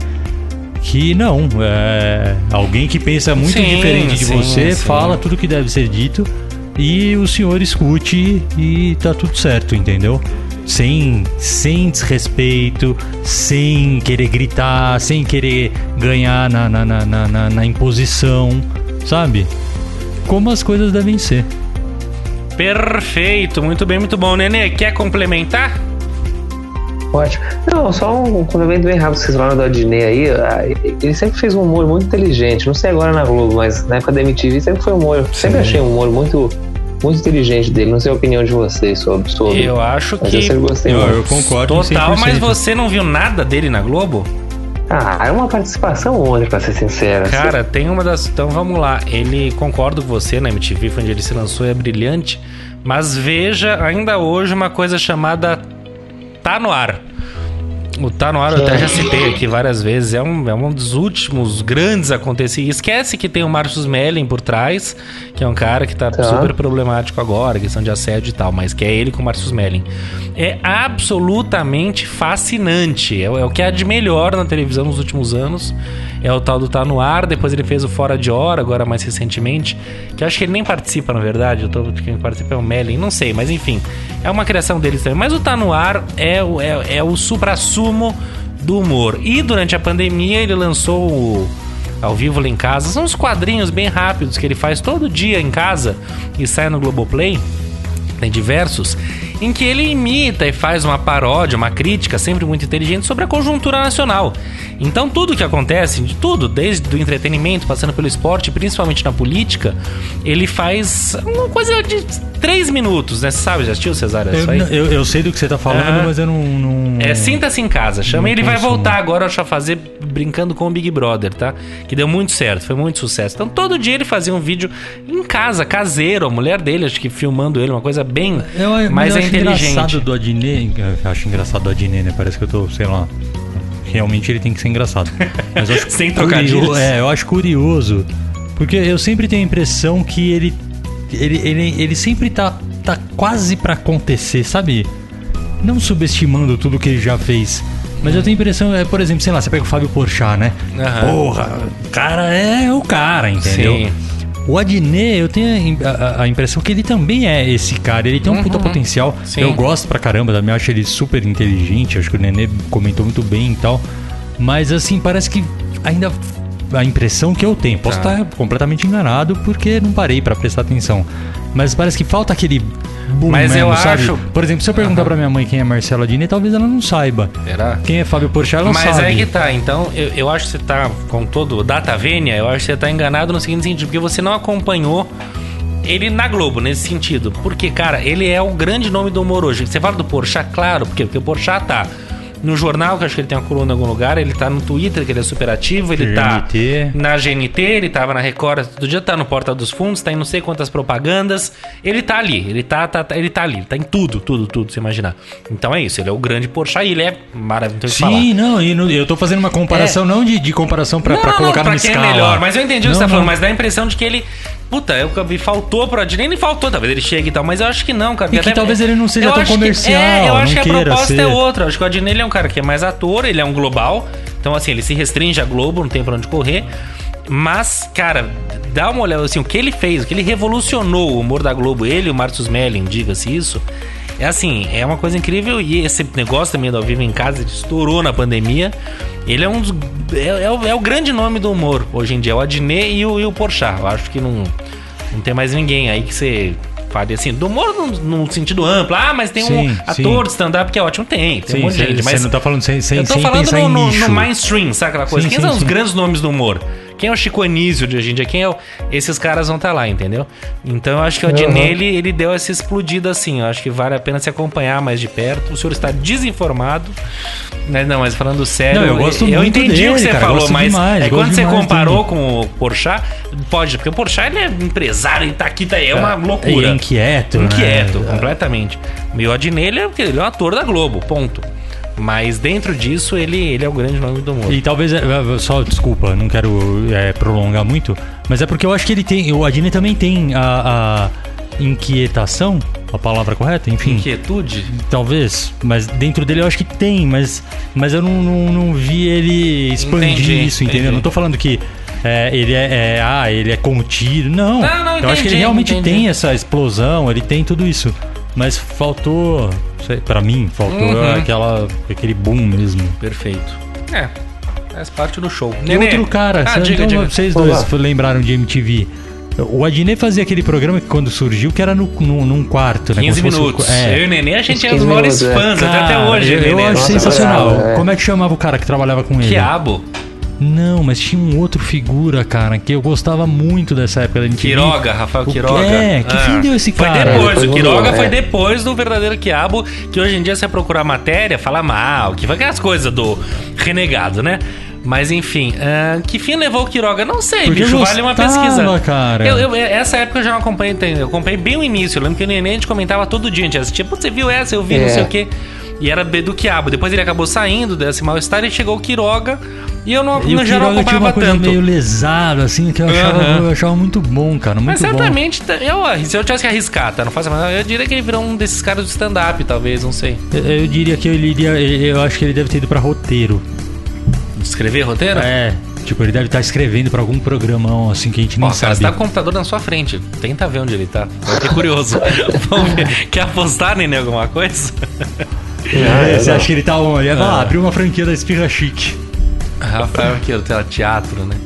que não é alguém que pensa muito Sim, diferente de sim, você sim. fala tudo que deve ser dito e o senhor escute e tá tudo certo entendeu sem sem desrespeito sem querer gritar sem querer ganhar na, na, na, na, na- na imposição sabe como as coisas devem ser Perfeito, muito bem, muito bom. Nenê, quer complementar? Ótimo. Não, só um complemento bem rápido que vocês falaram do Adnei aí. ah, Ele sempre fez um humor muito inteligente. Não sei agora na Globo, mas na época da MTV sempre foi um humor. Sempre achei um humor muito, muito inteligente dele. Não sei a opinião de vocês sobre. sobre Eu acho mas que eu sempre gostei eu, muito. eu concordo total, mas 100%. você não viu nada dele na Globo? Ah, é uma participação outra, pra ser sincero. Cara, tem uma das. Então vamos lá. Ele concordo com você na MTV, foi onde ele se lançou, é brilhante. Mas veja ainda hoje uma coisa chamada Tá no ar. O Tá no ar eu até já citei aqui várias vezes. É um, é um dos últimos grandes acontecimentos. Esquece que tem o Marcos Melling por trás, que é um cara que tá, Tá. super problemático agora, questão de assédio e tal, mas que é ele com o Marcos Melling. É absolutamente fascinante. É, é o que há de melhor na televisão nos últimos anos. É o tal do Tá no Ar. Depois ele fez o Fora de Hora, agora mais recentemente. Que eu acho que ele nem participa, na verdade. Eu tô, quem participa é o Melling, não sei, mas enfim. É uma criação deles também. Mas o Tá no Ar é, o- é, é o supra-sumo do humor. E durante a pandemia ele lançou o ao vivo lá em casa. São uns quadrinhos bem rápidos que ele faz todo dia em casa e sai no Globoplay. tem diversos, em que ele imita e faz uma paródia, uma crítica sempre muito inteligente sobre a conjuntura nacional. Então tudo que acontece, de tudo, desde o entretenimento, passando pelo esporte, principalmente na política, ele faz uma coisa de três minutos, né? Você sabe, já assistiu, Cesário? Eu, eu, eu sei do que você tá falando, Ah. mas eu não. não... É, sinta-se em casa. Chama ele vai voltar agora a fazer brincando com o Big Brother, tá? Que deu muito certo, foi muito sucesso. Então todo dia ele fazia um vídeo em casa, caseiro, a mulher dele, acho que filmando ele, uma coisa bem Eu, mais eu é acho engraçado inteligente. do Adnet. Eu acho engraçado do Adnet, né? Parece que eu tô, sei lá. Realmente ele tem que ser engraçado. Mas eu acho [laughs] Sem trocadilhos. É, eu acho curioso. Porque eu sempre tenho a impressão que ele. Ele, ele, ele sempre tá, tá quase pra acontecer, sabe? Não subestimando tudo que ele já fez. Mas eu tenho a impressão, é, por exemplo, sei lá, você pega o Fábio Porchat, né? Aham. Porra, o cara é o cara, entendeu? Sim. O Adnet, eu tenho a, a- a impressão que ele também é esse cara. Ele tem um puta potencial. Uhum. Sim. Eu gosto pra caramba também. Acho ele super inteligente. Acho que o Nenê comentou muito bem e tal. Mas assim, parece que ainda. A impressão que eu tenho, posso Tá. estar completamente enganado porque não parei pra prestar atenção. Mas parece que falta aquele boom Mas eu mesmo, sabe? acho- Por exemplo, se eu perguntar pra minha mãe quem é Marcelo Adnet, talvez ela não saiba. Será? Quem é Fábio Porchat, ela Mas sabe. aí que tá, então eu, eu acho que você tá com todo o data vênia, eu acho que você tá enganado no seguinte sentido, porque você não acompanhou ele na Globo, nesse sentido. Porque, cara, ele é o grande nome do humor hoje. Você fala do Porchat, claro, porque, porque o Porchat tá no jornal, que eu acho que ele tem uma coluna em algum lugar, ele tá no Twitter, que ele é super ativo, ele tá GNT. na GNT, ele tava na Record, todo dia tá no Porta dos Fundos, tá em não sei quantas propagandas. Ele tá ali, ele tá, tá, tá- ele tá ali, ele tá em tudo, tudo, tudo, você imaginar. Então é isso, ele é o grande Porchat e ele é maravilhoso falar. Sim, não, e no- eu tô fazendo uma comparação, não de, de comparação pra, pra colocar pra numa quem escala. é melhor, mas eu entendi o que Não, você tá não. falando, mas dá a impressão de que ele. Puta, eu me faltou pro Adnet, nem faltou, talvez ele chegue e tal, mas eu acho que não, cara. E que talvez ele não seja Eu tão acho que- comercial, é, eu acho que a proposta ser. é outra. Eu acho que o Adnet ele é um cara que é mais ator, ele é um global, então assim, ele se restringe a Globo, não tem pra onde correr. Mas, cara, dá uma olhada assim, o que ele fez, o que ele revolucionou o humor da Globo, ele e o Marcos Melling, diga-se isso. É assim, é uma coisa incrível e esse negócio também do ao vivo em casa estourou na pandemia. Ele é um dos. É, é o, é o grande nome do humor hoje em dia, o Adnet e o, e o Porchat. Eu acho que não, não tem mais ninguém aí que você fale assim, do humor num, num sentido amplo. Ah, mas tem um Sim, ator sim. de stand-up que é ótimo. Tem, tem um Sim, monte de você gente. você Mas não tá falando sem, sem, eu tô sem falando no, no, no mainstream, sabe aquela coisa? Quem são os grandes nomes do humor? Quem é o Chico Anísio de hoje em dia? Quem é o... Esses caras vão estar lá, entendeu? Então eu acho que o Adnet, ele, ele deu essa explodida assim. Eu acho que vale a pena se acompanhar mais de perto. O senhor está desinformado. Né? Não, mas falando sério, Não, eu gosto eu muito entendi o que dele, você cara, falou, mas demais, é quando você comparou dele. com o Porchat, pode, porque o Porchat ele é empresário, ele tá aqui, tá aí, é uma loucura. É inquieto, né? Inquieto, É. completamente. E o Adnet, ele é, ele é um ator da Globo, ponto. Mas dentro disso, ele, ele é o grande nome do humor. E talvez, é, é, só desculpa, não quero é, prolongar muito, mas é porque eu acho que ele tem, o Adnet também tem a, a inquietação, a palavra correta, enfim. Inquietude? Talvez, mas dentro dele eu acho que tem, mas, mas eu não, não, não vi ele expandir Entendi, isso, entendeu? entendi. Não tô falando que é, ele é, é, ah, ele é contido, não. Não, não, eu acho que ele entendi, realmente entendi. tem essa explosão, ele tem tudo isso. Mas faltou, pra mim, faltou Uhum. aquela, aquele boom mesmo. Perfeito. É, faz parte do show. E outro cara, ah, diga, então, diga. vocês Olá. dois lembraram de MTV. O Adnet fazia aquele programa que quando surgiu, que era no, no- num quarto, né? 15 Como se fosse- minutos. é. Eu e o Nenê, a gente é os 15 maiores minutos, é. fãs, até, até Cara, hoje, eu, Nenê. eu acho Nossa, sensacional. é. Como é que chamava o cara que trabalhava com ele? Quiabo. Não, mas tinha um outro figura, cara, que eu gostava muito dessa época da MTV. Quiroga, Rafael O- Quiroga. é, que fim deu esse Foi cara? depois, Depois o Quiroga foi é. depois do verdadeiro Quiabo, que hoje em dia você procurar matéria, fala mal, que vai aquelas coisas do renegado, né? Mas enfim, ah, que fim levou o Quiroga? Não sei, Porque bicho, vale uma pesquisa. cara. Eu, eu- essa época eu já não acompanhei, eu acompanhei bem o início. Eu lembro que o Neném a gente comentava todo dia, a gente assistia, putz, você viu essa, eu vi, não É. sei o quê. E era B do Quiabo. Depois ele acabou saindo desse mal-estar e chegou o Quiroga. E eu não, E o já não Quiroga tinha acompanhava uma coisa tanto. meio lesada, assim, que eu achava, Aham. eu achava muito bom, cara, muito Mas bom. certamente, tá- eu, se eu tivesse que arriscar, tá? Não faço mais. Eu diria que ele virou um desses caras do stand-up, talvez, não sei. Eu, eu diria que ele iria, eu acho que ele deve ter ido pra roteiro. Escrever roteiro? É, tipo, ele deve estar escrevendo pra algum programão, assim, que a gente Ó, nem cara, você sabe. tá com o computador na sua frente. Tenta ver onde ele tá. Eu fiquei curioso. [laughs] Vamos ver. Quer apostar em alguma coisa? [laughs] É, eu você acha que ele tá onde? Ele Ah. abriu uma franquia da Espirra Chique. Rafael aqui, o teatro, né?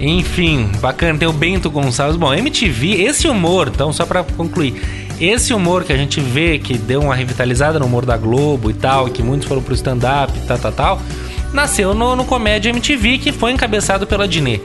Enfim, bacana. Tem o Bento Gonçalves. Bom, MTV, esse humor, então, só pra concluir. Esse humor que a gente vê que deu uma revitalizada no humor da Globo e tal, que muitos foram pro stand-up e tal, tal, tal, nasceu no, no Comédia MTV, que foi encabeçado pela Dinê.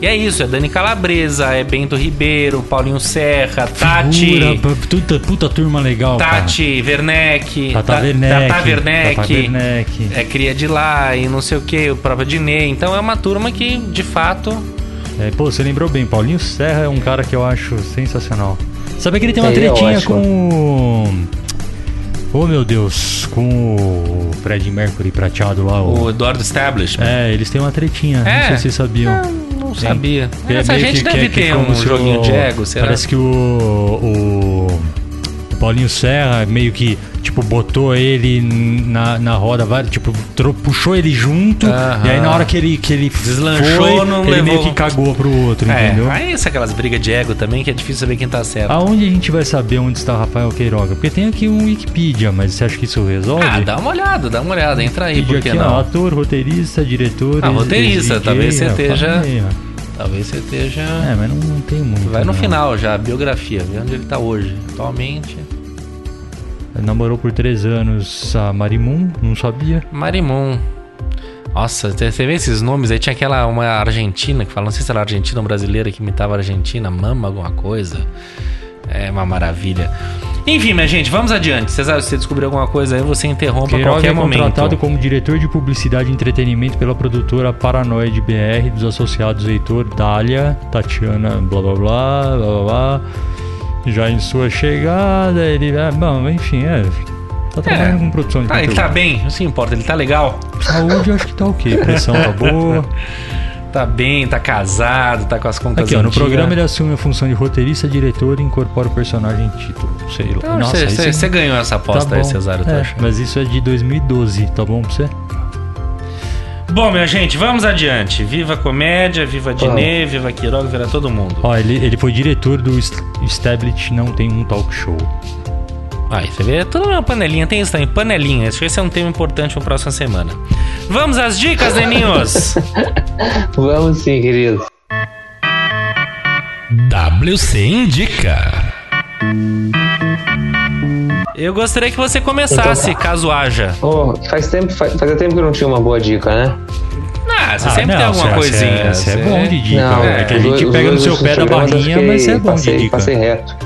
E é isso, é Dani Calabresa, é Bento Ribeiro, Paulinho Serra, Tati. Figura, puta, puta turma legal, Tati Werneck, Tata Ta- Werneck, Tata Werneck, Tata Werneck. é cria de lá e não sei o que, o próprio Dinê. Então é uma turma que, de fato, cara. É, pô, você lembrou bem, Paulinho Serra é um cara que eu acho sensacional. Sabe que ele tem uma Ele é tretinha com o... Oh, meu Deus, com o Fred Mercury prateado lá, o... o Eduardo Establishment. É, eles têm uma tretinha, É? não sei se vocês sabiam. Não sabia. Que é Essa meio gente que- deve que é que ter um joguinho o- de ego, será? Parece que o, o, o Paulinho Serra meio que, tipo, botou ele na, na roda, tipo, puxou ele junto, Aham. e aí na hora que ele, que ele Deslanchou, foi, não ele meio levou- que cagou pro outro, É, entendeu? aí isso aquelas brigas de ego também que é difícil saber quem tá certo. Aonde a gente vai saber onde está Rafael Queiroga? Porque tem aqui um Wikipedia, mas você acha que isso resolve? Ah, dá uma olhada, dá uma olhada, entra aí, Wikipedia que aqui, ó, não? ator, roteirista, diretor. Ah, roteirista, talvez você esteja-. Talvez você esteja. É, mas não, não tem muito. Vai no não. final já, a biografia, vê onde ele tá hoje. Atualmente. Namorou por três anos a Marimun, não sabia. Marimon. Nossa, você vê esses nomes aí? Tinha aquela uma argentina que fala, não sei se era argentina ou brasileira que imitava a Argentina, mama alguma coisa. É uma maravilha. Enfim, minha gente, vamos adiante. Se você descobrir alguma coisa aí, você interrompa a Queiroga qualquer é contratado momento. como diretor de publicidade e entretenimento pela produtora Paranoide BR, dos associados Heitor, Dália, Tatiana, blá blá blá, blá blá blá. Já em sua chegada, ele. É, bom, enfim, é. Tá trabalhando com produção de Ah, ele conteúdo. tá bem, não se importa, ele tá legal. Saúde, acho que tá ok. [laughs] Pressão tá boa. Tá bem, tá casado, tá com as contas Aqui, ó, no programa ele assume a função de roteirista, diretor e incorpora o personagem em título. Sei lá. Então, Nossa, você, você- ganhou essa aposta Tá aí. Cesário, tá É, mas isso é de 2012, tá bom pra você? Bom, minha gente, vamos adiante. Viva a comédia, viva a Dinê, viva a Quiroga, viva todo mundo. Ó, ele, ele foi diretor do Establish Não Tem Um Talk Show. Aí, você vê, é tudo uma panelinha, tem isso também, panelinha. Acho que esse é um tema importante para próxima semana. Vamos às dicas, Deninhos! [laughs] Vamos sim, querido. WC Indica. Eu gostaria que você começasse, Então caso haja. Oh, faz tempo, faz, fazia tempo que eu não tinha uma boa dica, né? Ah, você Ah, sempre não, tem alguma coisinha. Você é bom de dica. Não, é que a gente pega no seu pé da barrinha, fiquei- mas você é bom passei, de dica. Passei reto.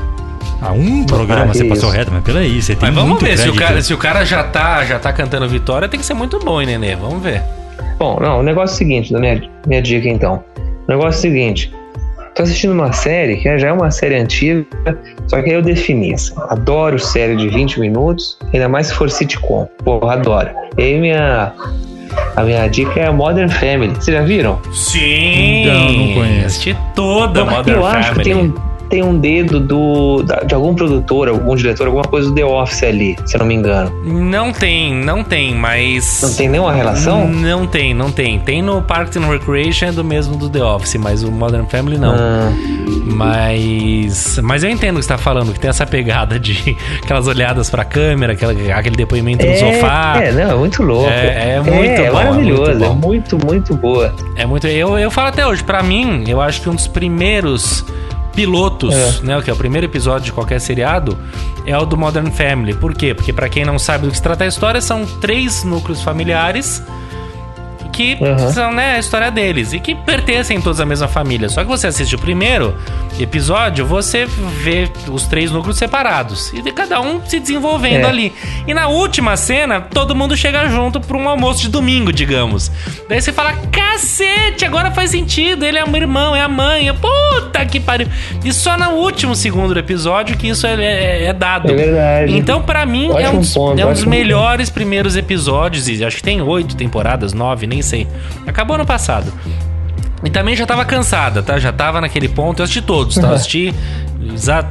Ah, um programa Ah, você passou isso. reto, mas peraí, você tem Mas vamos ver, se o, cara, se o cara já tá, já tá cantando vitória, tem que ser muito bom, hein, Nenê? Vamos ver. Bom, não, o negócio é o seguinte, da minha, minha dica então. O negócio é o seguinte. Tô assistindo uma série que já é uma série antiga, só que aí eu defini assim, adoro série de 20 minutos, ainda mais se for sitcom. Porra, adoro. E aí minha, a minha dica é a Modern Family. Vocês já viram? Sim! Não, não conheço. Assisti toda a Modern eu acho que Family. tem um, tem um dedo do, de algum produtor, algum diretor, alguma coisa do The Office ali, se eu não me engano. Não tem, não tem, mas. Não tem nenhuma relação? Não tem, não tem. Tem no Parks and Recreation é do mesmo do The Office, mas o Modern Family não. Ah, Mas. Mas eu entendo o que você tá falando, que tem essa pegada de [laughs] aquelas olhadas pra câmera, aquela, aquele depoimento no sofá. É, não, é muito louco. É- é muito é, bom, é maravilhoso, muito é bom. muito, muito boa. É muito. Eu, eu falo até hoje, pra mim, eu acho que um dos primeiros pilotos, né, que é o primeiro episódio de qualquer seriado, é o do Modern Family. Por quê? Porque pra quem não sabe do que se trata a história, são três núcleos familiares que Uhum. são, né, a história deles e que pertencem todos à mesma família. Só que você assiste o primeiro episódio, você vê os três núcleos separados e de cada um se desenvolvendo É. ali. E na última cena, todo mundo chega junto para um almoço de domingo, digamos. Daí você fala: "Cacete, agora faz sentido, ele é o irmão, é a mãe". Eu, Puta que pariu. E só no último segundo do episódio que isso é, é- é dado. É verdade. Então, pra mim, é um, dos, ponto, é um dos melhores primeiros episódios. E acho que tem oito temporadas, nove, nem Acabou ano passado. E também já tava cansada, tá? Já tava naquele ponto. Eu assisti todos, tá? Eu assisti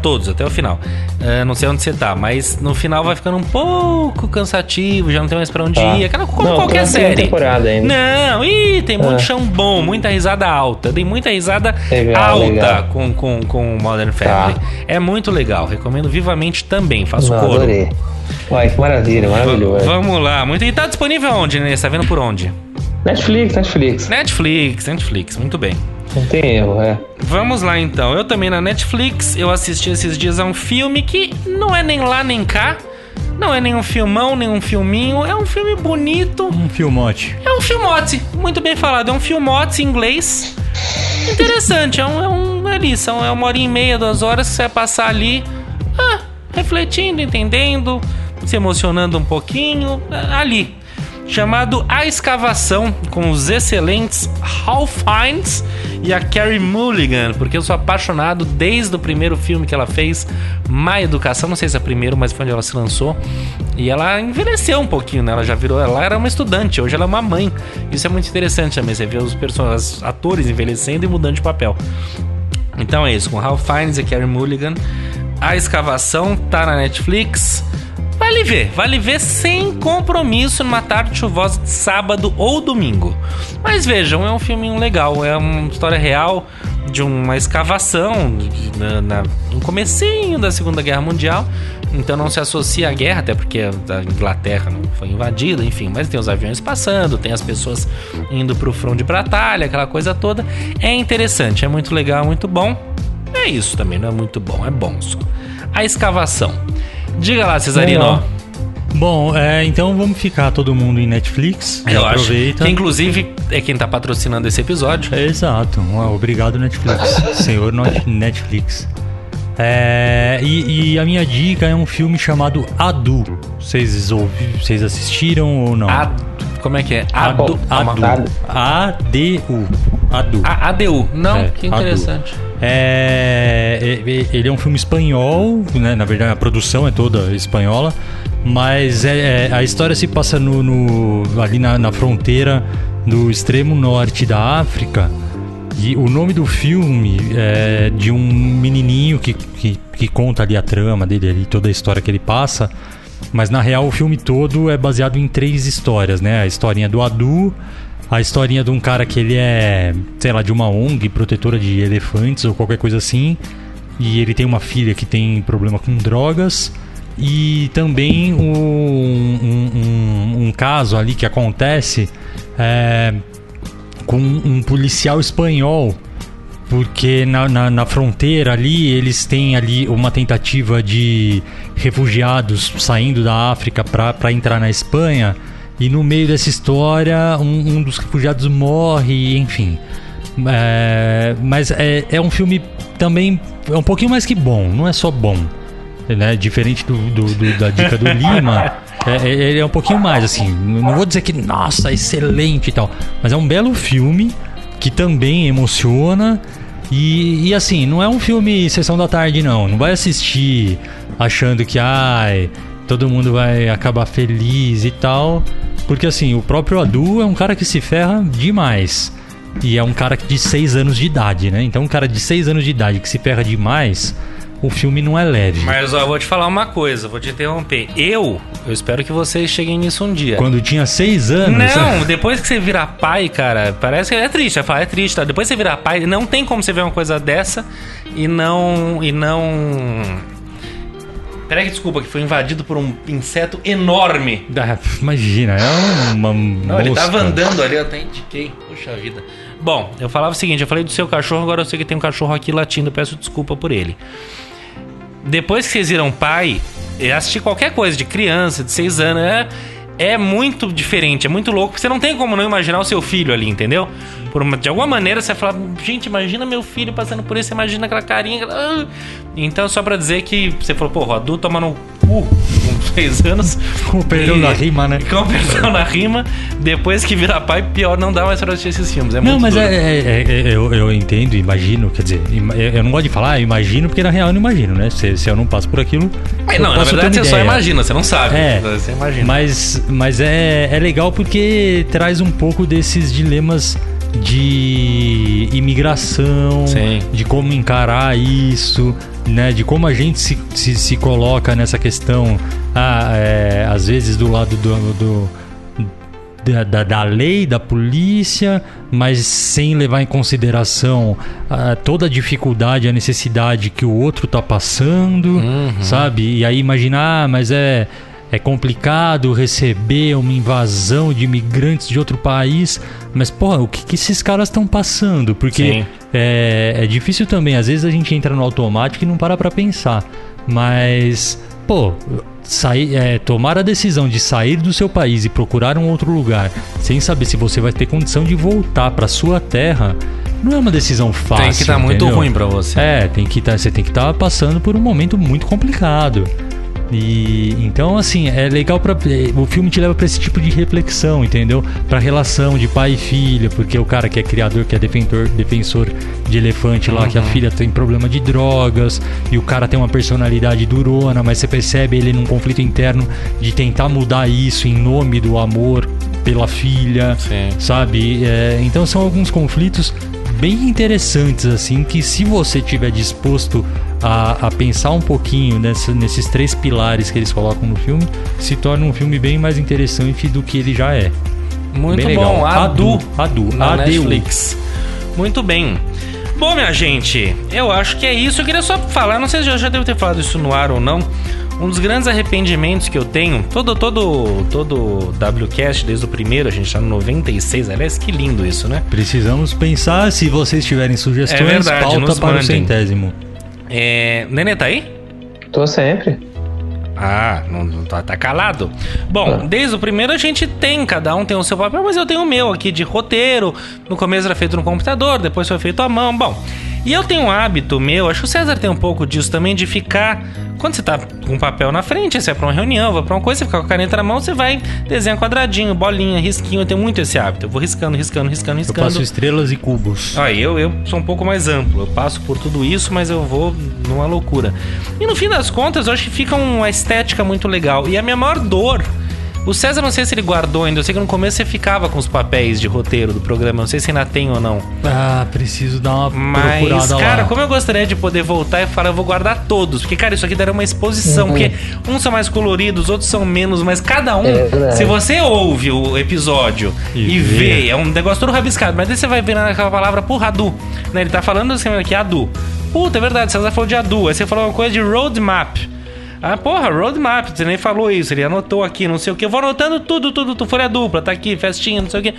todos, até o final. É, não sei onde você tá, mas no final vai ficando um pouco cansativo, já não tem mais pra onde Tá. ir. Aquela como Não, qualquer tem série. temporada ainda. Não, ih, tem muito Ah. chão bom, muita risada alta. Dei muita risada Legal, alta legal. com, com, com Modern Family. Tá. É muito legal, recomendo vivamente também. Faço Não, coro. adorei. Uai, que maravilha, maravilhoso. Vamos lá. Muito... E tá disponível onde, né? Você tá vendo por onde? Netflix, Netflix. Netflix, Netflix. Muito bem. Não tem erro, é. Vamos lá então. Eu também na Netflix, eu assisti esses dias a um filme que não é nem lá nem cá. Não é nem um filmão, nem um filminho. É um filme bonito. Um filmote. É um filmote. Muito bem falado. É um filmote em inglês. Interessante. É um. É, um, é ali, são, é uma hora e meia, duas horas que você vai passar ali. Ah, refletindo, entendendo, se emocionando um pouquinho. ah, Ali. Chamado A Escavação, com os excelentes Hal Fiennes e a Carrie Mulligan, porque eu sou apaixonado desde o primeiro filme que ela fez, Má Educação, não sei se é o primeiro, mas foi onde ela se lançou. E ela envelheceu um pouquinho, né? Ela já virou, ela era uma estudante, hoje ela é uma mãe. Isso é muito interessante também, você vê os personagens, atores envelhecendo e mudando de papel. Então é isso, com Ralph Fiennes e Carrie Mulligan. A escavação tá na Netflix. Vale ver, vale ver sem compromisso numa tarde chuvosa de sábado ou domingo. Mas vejam, é um filminho legal, é uma história real de uma escavação na, na- no comecinho da Segunda Guerra Mundial. Então não se associa à guerra, até porque a Inglaterra não foi invadida, enfim, mas tem os aviões passando, tem as pessoas indo pro front de batalha, aquela coisa toda. É interessante, é muito legal, muito bom. É isso também, não é muito bom, é bom só. A escavação. Diga lá, Cesarino. Bom, é, então vamos ficar todo mundo em Netflix. Eu acho. aproveita. Que inclusive é quem tá patrocinando esse episódio. É, exato. Obrigado, Netflix. [laughs] Senhor Netflix. É, e, e a minha dica é um filme chamado Adu. Vocês ouvi, vocês assistiram ou não? A, como é que é? Adu, Adu. A-D-U. Adu. A, ADU. Não, É, que Adu. interessante. É, é- ele é um filme espanhol, né? Na verdade, a produção é toda espanhola, mas é, é- a história se passa no, no- ali na, na fronteira do extremo norte da África. E o nome do filme é de um menininho que, que, que conta ali a trama dele, ali, toda a história que ele passa. Mas na real o filme todo é baseado em três histórias, né? A historinha do Adu, a historinha de um cara que ele é, sei lá, de uma ONG protetora de elefantes ou qualquer coisa assim. E ele tem uma filha que tem problema com drogas. E também um, um, um- um caso ali que acontece é, com um policial espanhol porque na, na, na fronteira ali eles têm ali uma tentativa de refugiados saindo da África para entrar na Espanha e no meio dessa história um, um dos refugiados morre, enfim. É, mas é, é um filme também é um pouquinho mais que bom, não é só bom, né? Diferente do, do- do- da dica do [laughs] Lima, é, é- ele é um pouquinho mais assim. Não vou dizer que nossa excelente e tal, mas é um belo filme que também emociona. E, e, assim, não é um filme sessão da tarde, não. Não vai assistir achando que ai, todo mundo vai acabar feliz e tal. Porque assim, o próprio Adu é um cara que se ferra demais. E é um cara de 6 anos de idade, né? Então, um cara de 6 anos de idade que se ferra demais, o filme não é leve. Mas ó, eu vou te falar uma coisa, vou te interromper. Eu, eu espero que vocês cheguem nisso um dia. Quando tinha 6 anos. Não, depois que você virar pai, cara, parece que é triste. Falo, é triste, tá? Depois que você virar pai, não tem como você ver uma coisa dessa e não. E não. Peraí, que desculpa, que foi invadido por um inseto enorme. Ah, Imagina, é uma. [laughs] Não, ele tava andando ali, eu até indiquei. Puxa vida. Bom, eu falava o seguinte: eu falei do seu cachorro, agora eu sei que tem um cachorro aqui latindo, eu peço desculpa por ele. Depois que vocês viram pai, eu assisti qualquer coisa de criança, de seis anos, é, é muito diferente, é muito louco. Você não tem como não imaginar o seu filho ali, entendeu? Uma- de alguma maneira você fala, gente, imagina meu filho passando por isso, imagina aquela carinha. ah. Então, só pra dizer que você falou, porra, adulto toma no cu com seis anos. Com o perdão E- da rima, né? Com o perdão na rima, depois que vira pai, pior não dá mais pra assistir esses filmes. É Não, mas é, é- é- é- eu, eu entendo, imagino, quer dizer, eu não gosto de falar, imagino, porque na real eu não imagino, né? Se, se eu não passo por aquilo. É, eu não, na verdade você só ideia. imagina, você não sabe. É, Você imagina. Mas, mas é, é legal porque traz um pouco desses dilemas de imigração, Sim. de como encarar isso, né? De como a gente se, se, se coloca nessa questão, ah, é, às vezes do lado do, do- da, da, da lei, da polícia, mas sem levar em consideração ah, toda a dificuldade, a necessidade que o outro tá passando, sabe? E aí imaginar, ah, mas é, é complicado receber uma invasão de imigrantes de outro país, mas, porra, o que, que esses caras estão passando? Porque é, é difícil também, às vezes a gente entra no automático e não para pra pensar, mas, pô. Sair, é, tomar a decisão de sair do seu país e procurar um outro lugar sem saber se você vai ter condição de voltar pra sua terra não é uma decisão fácil. Tem que estar muito entendeu? ruim pra você. É, tem que tá, você tem que estar passando por um momento muito complicado. E então assim, é legal para o filme te leva para esse tipo de reflexão, entendeu? Para relação de pai e filha, porque o cara que é criador, que é defensor, defensor de elefante lá, que a filha tem problema de drogas e o cara tem uma personalidade durona, mas você percebe ele num conflito interno de tentar mudar isso em nome do amor pela filha, Sim. sabe? É, então são alguns conflitos bem interessantes, assim, que se você tiver disposto a, a pensar um pouquinho nessa- nesses três pilares que eles colocam no filme, se torna um filme bem mais interessante do que ele já é. Muito Bem bom. legal. Adu. Adu. Na ADU. Netflix. Muito bem. Bom, minha gente, eu acho que é isso. Eu queria só falar, não sei se eu já devo ter falado isso no ar ou não. Um dos grandes arrependimentos que eu tenho, todo todo todo WCast, desde o primeiro, a gente tá no 96, aliás, que lindo isso, né? Precisamos pensar, se vocês tiverem sugestões, É verdade, pauta para o mandem. centésimo. É... Nenê, tá aí? Tô sempre. Ah, não, não tá, tá calado. Bom, Ah. desde o primeiro a gente tem, cada um tem o seu papel, mas eu tenho o meu aqui de roteiro. No começo era feito no computador, depois foi feito à mão. Bom, e eu tenho um hábito meu, acho que o César tem um pouco disso também, de ficar. Quando você tá com um papel na frente, você vai pra uma reunião, vai pra uma coisa, você fica com a caneta na mão, você vai desenhar quadradinho, bolinha, risquinho. Eu tenho muito esse hábito. Eu vou riscando, riscando, riscando, Eu riscando. passo estrelas e cubos. Ó, eu, eu sou um pouco mais amplo. Eu passo por tudo isso, mas eu vou numa loucura. E no fim das contas, eu acho que fica uma estética muito legal. E a minha maior dor. O César, não sei se ele guardou ainda. Eu sei que no começo você ficava com os papéis de roteiro do programa. Não sei se ainda tem ou não. Ah, preciso dar uma Mas, procurada cara, lá. como eu gostaria de poder voltar e falar, eu vou guardar todos. Porque, cara, isso aqui daria uma exposição. Uhum. Porque uns são mais coloridos, outros são menos. Mas cada um, É se você ouve o episódio E e, vê. é um negócio todo rabiscado. Mas daí você vai ver naquela palavra, porra, Adu. Né? Ele tá falando assim aqui, Adu. Puta, é verdade, César falou de Adu. Aí você falou uma coisa de roadmap. Ah, porra, roadmap, você nem falou isso, ele anotou aqui, não sei o que. Eu vou anotando tudo, tudo, tudo, folha dupla, tá aqui, festinha, não sei o que.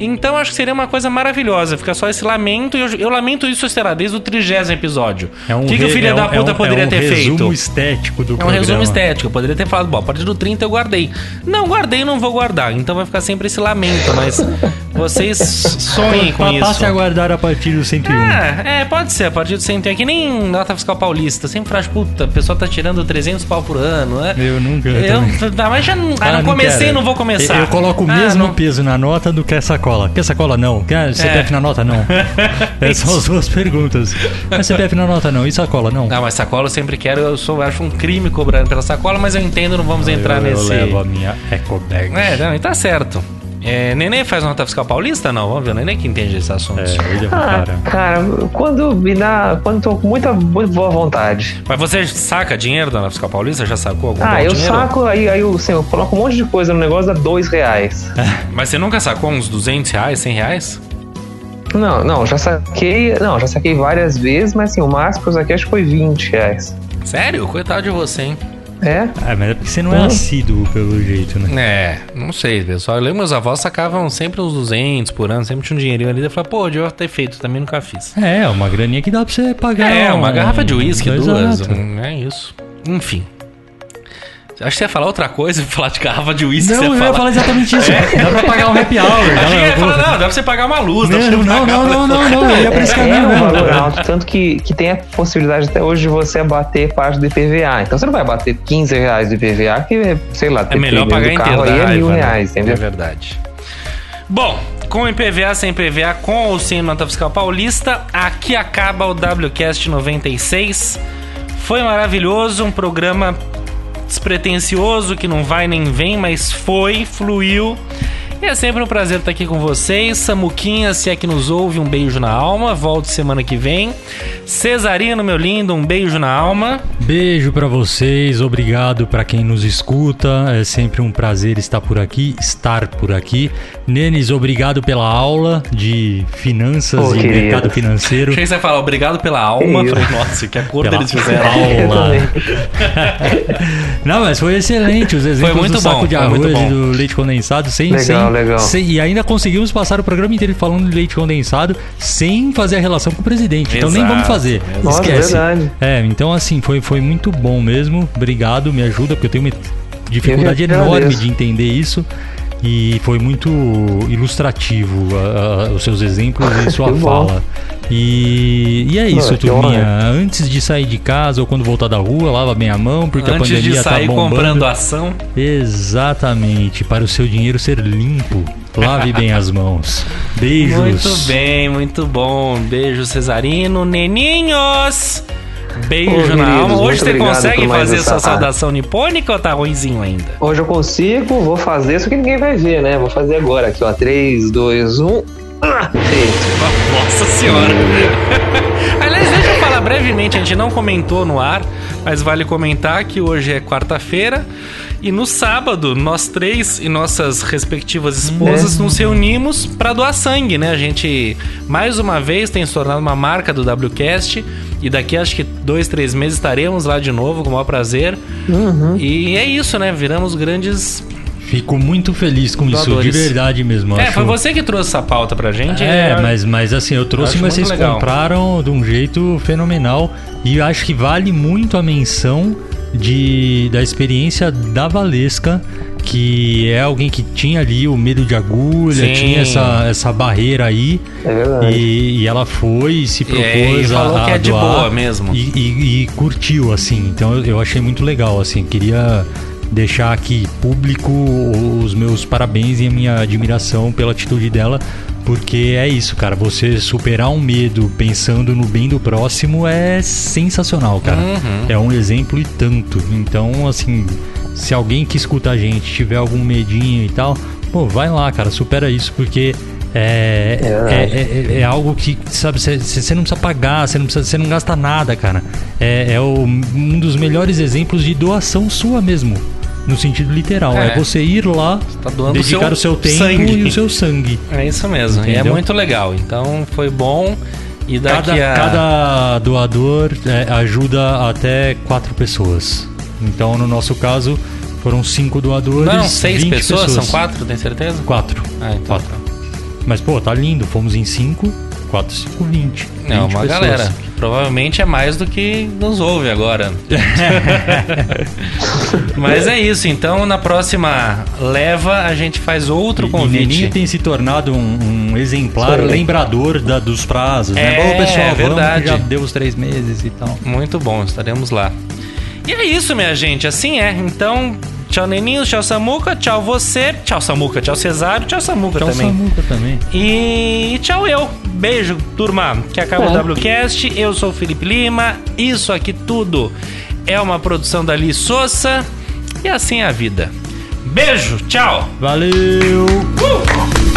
Então acho que seria uma coisa maravilhosa, ficar só esse lamento, e eu, eu lamento isso, será, desde o trigésimo episódio. o que, que o filho é um- da é puta um- poderia é um ter resumo feito? estético do É um programa. resumo estético. Eu poderia ter falado, bom, a partir do 30 eu guardei. Não, guardei não vou guardar. Então vai ficar sempre esse lamento, mas [laughs] vocês sonhem com isso. Passe a guardar a partir do 101. É, é, pode ser, a partir do 100 é que nem nota fiscal paulista. Sempre faz, puta, a pessoa tá tirando 300 pau por ano, né? Eu nunca. Eu, tá, mas já ah, Ah, não comecei, quero. não vou começar. Eu, eu coloco o Ah, mesmo não. peso na nota do que a sacola. Quer sacola? Não. Quer CPF na nota? Não. [laughs] Essas são as duas perguntas. Quer CPF na nota? Não. E sacola? Não. Não, mas sacola eu sempre quero, eu sou, acho um crime cobrando pela sacola, mas eu entendo, não vamos entrar eu, nesse. Eu levo a minha ecobag. É, não, e tá certo. É, Nenê faz nota fiscal paulista? Não, vamos ver, o Nenê que entende esse assunto. É, ele é um Ah, cara. cara, quando me dá. Quando tô com muita, muito boa vontade. Mas você saca dinheiro da nota fiscal paulista? Já sacou algum Ah, eu dinheiro? saco, aí, aí eu, assim, eu coloco um monte de coisa no negócio, dá dois reais. [laughs] Mas você nunca sacou uns 200 reais, 100 reais? Não, não, já saquei. Não, já saquei várias vezes, mas assim, o máximo que eu saquei acho que foi 20 reais. Sério? Coitado de você, hein? É? Ah, mas é porque você não é Hum. assíduo, pelo jeito, né? É, não sei, pessoal. Eu lembro meus avós sacavam sempre uns 200 por ano, sempre tinha um dinheirinho ali. Eu falei, pô, devia ter feito, também nunca fiz. É, uma graninha que dá pra você pagar. É, uma um- garrafa de uísque, duas. um- é isso. Enfim. Acho que você ia falar outra coisa, [laughs] falar de garrafa de uísque. Não, você eu ia falar. exatamente isso. Dá pra pagar um happy hour. Achei que ia falar, não, dá pra você pagar uma luz. dá pra Não, você não, pagar não, não, não, não, eu ia pra esse É, caminho é mesmo. valor alto, tanto que, que tem a possibilidade até hoje de você abater parte do IPVA. Então você não vai bater 15 reais do IPVA, que, sei lá, É melhor pagar carro aí é mil né? reais, entendeu? É verdade. Bom, com IPVA, sem IPVA, com ou sem nota fiscal paulista, aqui acaba o WCast 96. Foi maravilhoso, um programa despretensioso que não vai nem vem, mas foi, fluiu. E é sempre um prazer estar aqui com vocês. Samuquinha, se é que nos ouve, um beijo na alma. Volto semana que vem. Cesarino, meu lindo, um beijo na alma. Beijo pra vocês, obrigado pra quem nos escuta. É sempre um prazer estar por aqui, estar por aqui. Nenes, obrigado pela aula de finanças Ô, e querido. mercado financeiro. Achei que você ia falar obrigado pela alma. Que Falei, nossa, que acordo Pela eles fizeram. aula. [laughs] Não, mas foi excelente. Os exemplos muito do saco bom, de foi arroz e do leite condensado sem, Legal, sem, legal. sem- E ainda conseguimos passar o programa inteiro falando de leite condensado sem fazer a relação com o presidente. Então nem vamos fazer. Nossa, Esquece. verdade. É, então assim, foi, foi muito bom mesmo. Obrigado, me ajuda, porque eu tenho uma dificuldade enorme de entender isso. E foi muito ilustrativo a- a- os seus exemplos e [laughs] sua fala. E, e é isso, que turminha. honra. Antes de sair de casa ou quando voltar da rua, lava bem a mão, porque a Antes pandemia de sair tá bombando. comprando ação. Exatamente, para o seu dinheiro ser limpo. Lave bem as mãos. [laughs] Beijos. Muito bem, muito bom. Beijo, Cesarino. Neninhos! Beijo Ô, na alma. Hoje você consegue fazer essa- sua saudação nipônica ou tá ruimzinho ainda? Hoje eu consigo, vou fazer, só que ninguém vai ver, né? Vou fazer agora aqui, ó. 3, 2, 1. Ah. [laughs] Nossa senhora. [laughs] Aliás, deixa eu falar brevemente, a gente não comentou no ar, mas vale comentar que hoje é quarta-feira e no sábado nós três e nossas respectivas esposas nos reunimos para doar sangue, né? A gente mais uma vez tem se tornado uma marca do WCast e daqui acho que dois, três meses estaremos lá de novo com o maior prazer. E é isso, né? Viramos grandes. Fico muito feliz com isso, de Doadores. verdade mesmo. É, acho- foi você que trouxe essa pauta pra gente. É, eu- mas, mas assim, eu trouxe, acho mas vocês legal. compraram de um jeito fenomenal. E eu acho que vale muito a menção de, da experiência da Valesca, que é alguém que tinha ali o medo de agulha, Sim. tinha essa, essa barreira aí. É verdade. E, e ela foi e se propôs É, e falou a, a que é de boa mesmo. E, e- e curtiu, assim. Então eu, eu achei muito legal, assim. Queria deixar aqui público os meus parabéns e a minha admiração pela atitude dela. Porque é isso, cara. Você superar um medo pensando no bem do próximo é sensacional, cara. Uhum. É um exemplo e tanto. Então, assim, se alguém que escuta a gente tiver algum medinho e tal, pô, vai lá, cara, supera isso, porque é, É é, verdade. é- é algo que, sabe, você não precisa pagar, você não, precisa- cê não gasta nada, cara. É, é o- um dos melhores exemplos de doação sua mesmo. No sentido literal. É, É. você ir lá, Tá dedicar seu o seu tempo sangue. e o seu sangue. É isso mesmo. E é Entendeu? muito legal. Então foi bom. E daqui Cada, a. cada doador é, ajuda até quatro pessoas. Então, no nosso caso, foram cinco doadores. Não, seis 20 pessoas? São quatro, tem certeza? Quatro. Ah, então. Quatro. Mas, pô, tá lindo. Fomos em cinco, quatro, cinco, vinte. É 20 uma pessoas. galera. Provavelmente é mais do que nos ouve agora. [laughs] Mas é isso. Então, na próxima leva, a gente faz outro E- E convite. Neninho tem se tornado um, um exemplar Sim. lembrador da- dos prazos, né? É, Bom, pessoal, é verdade. já deu os três meses e tal. Muito bom, estaremos lá. E é isso, minha gente. Assim é. Então, tchau, Neninho, tchau, Samuca, tchau, você. Tchau, Samuca, tchau, Cesário, tchau, Samuca Tchau, também. Samuca também. E tchau eu. Beijo, turma. Que acaba É. o WCast. Eu sou o Felipe Lima. Isso aqui tudo é uma produção da Li Souza. E assim é a vida. Beijo, tchau. Valeu! Uh!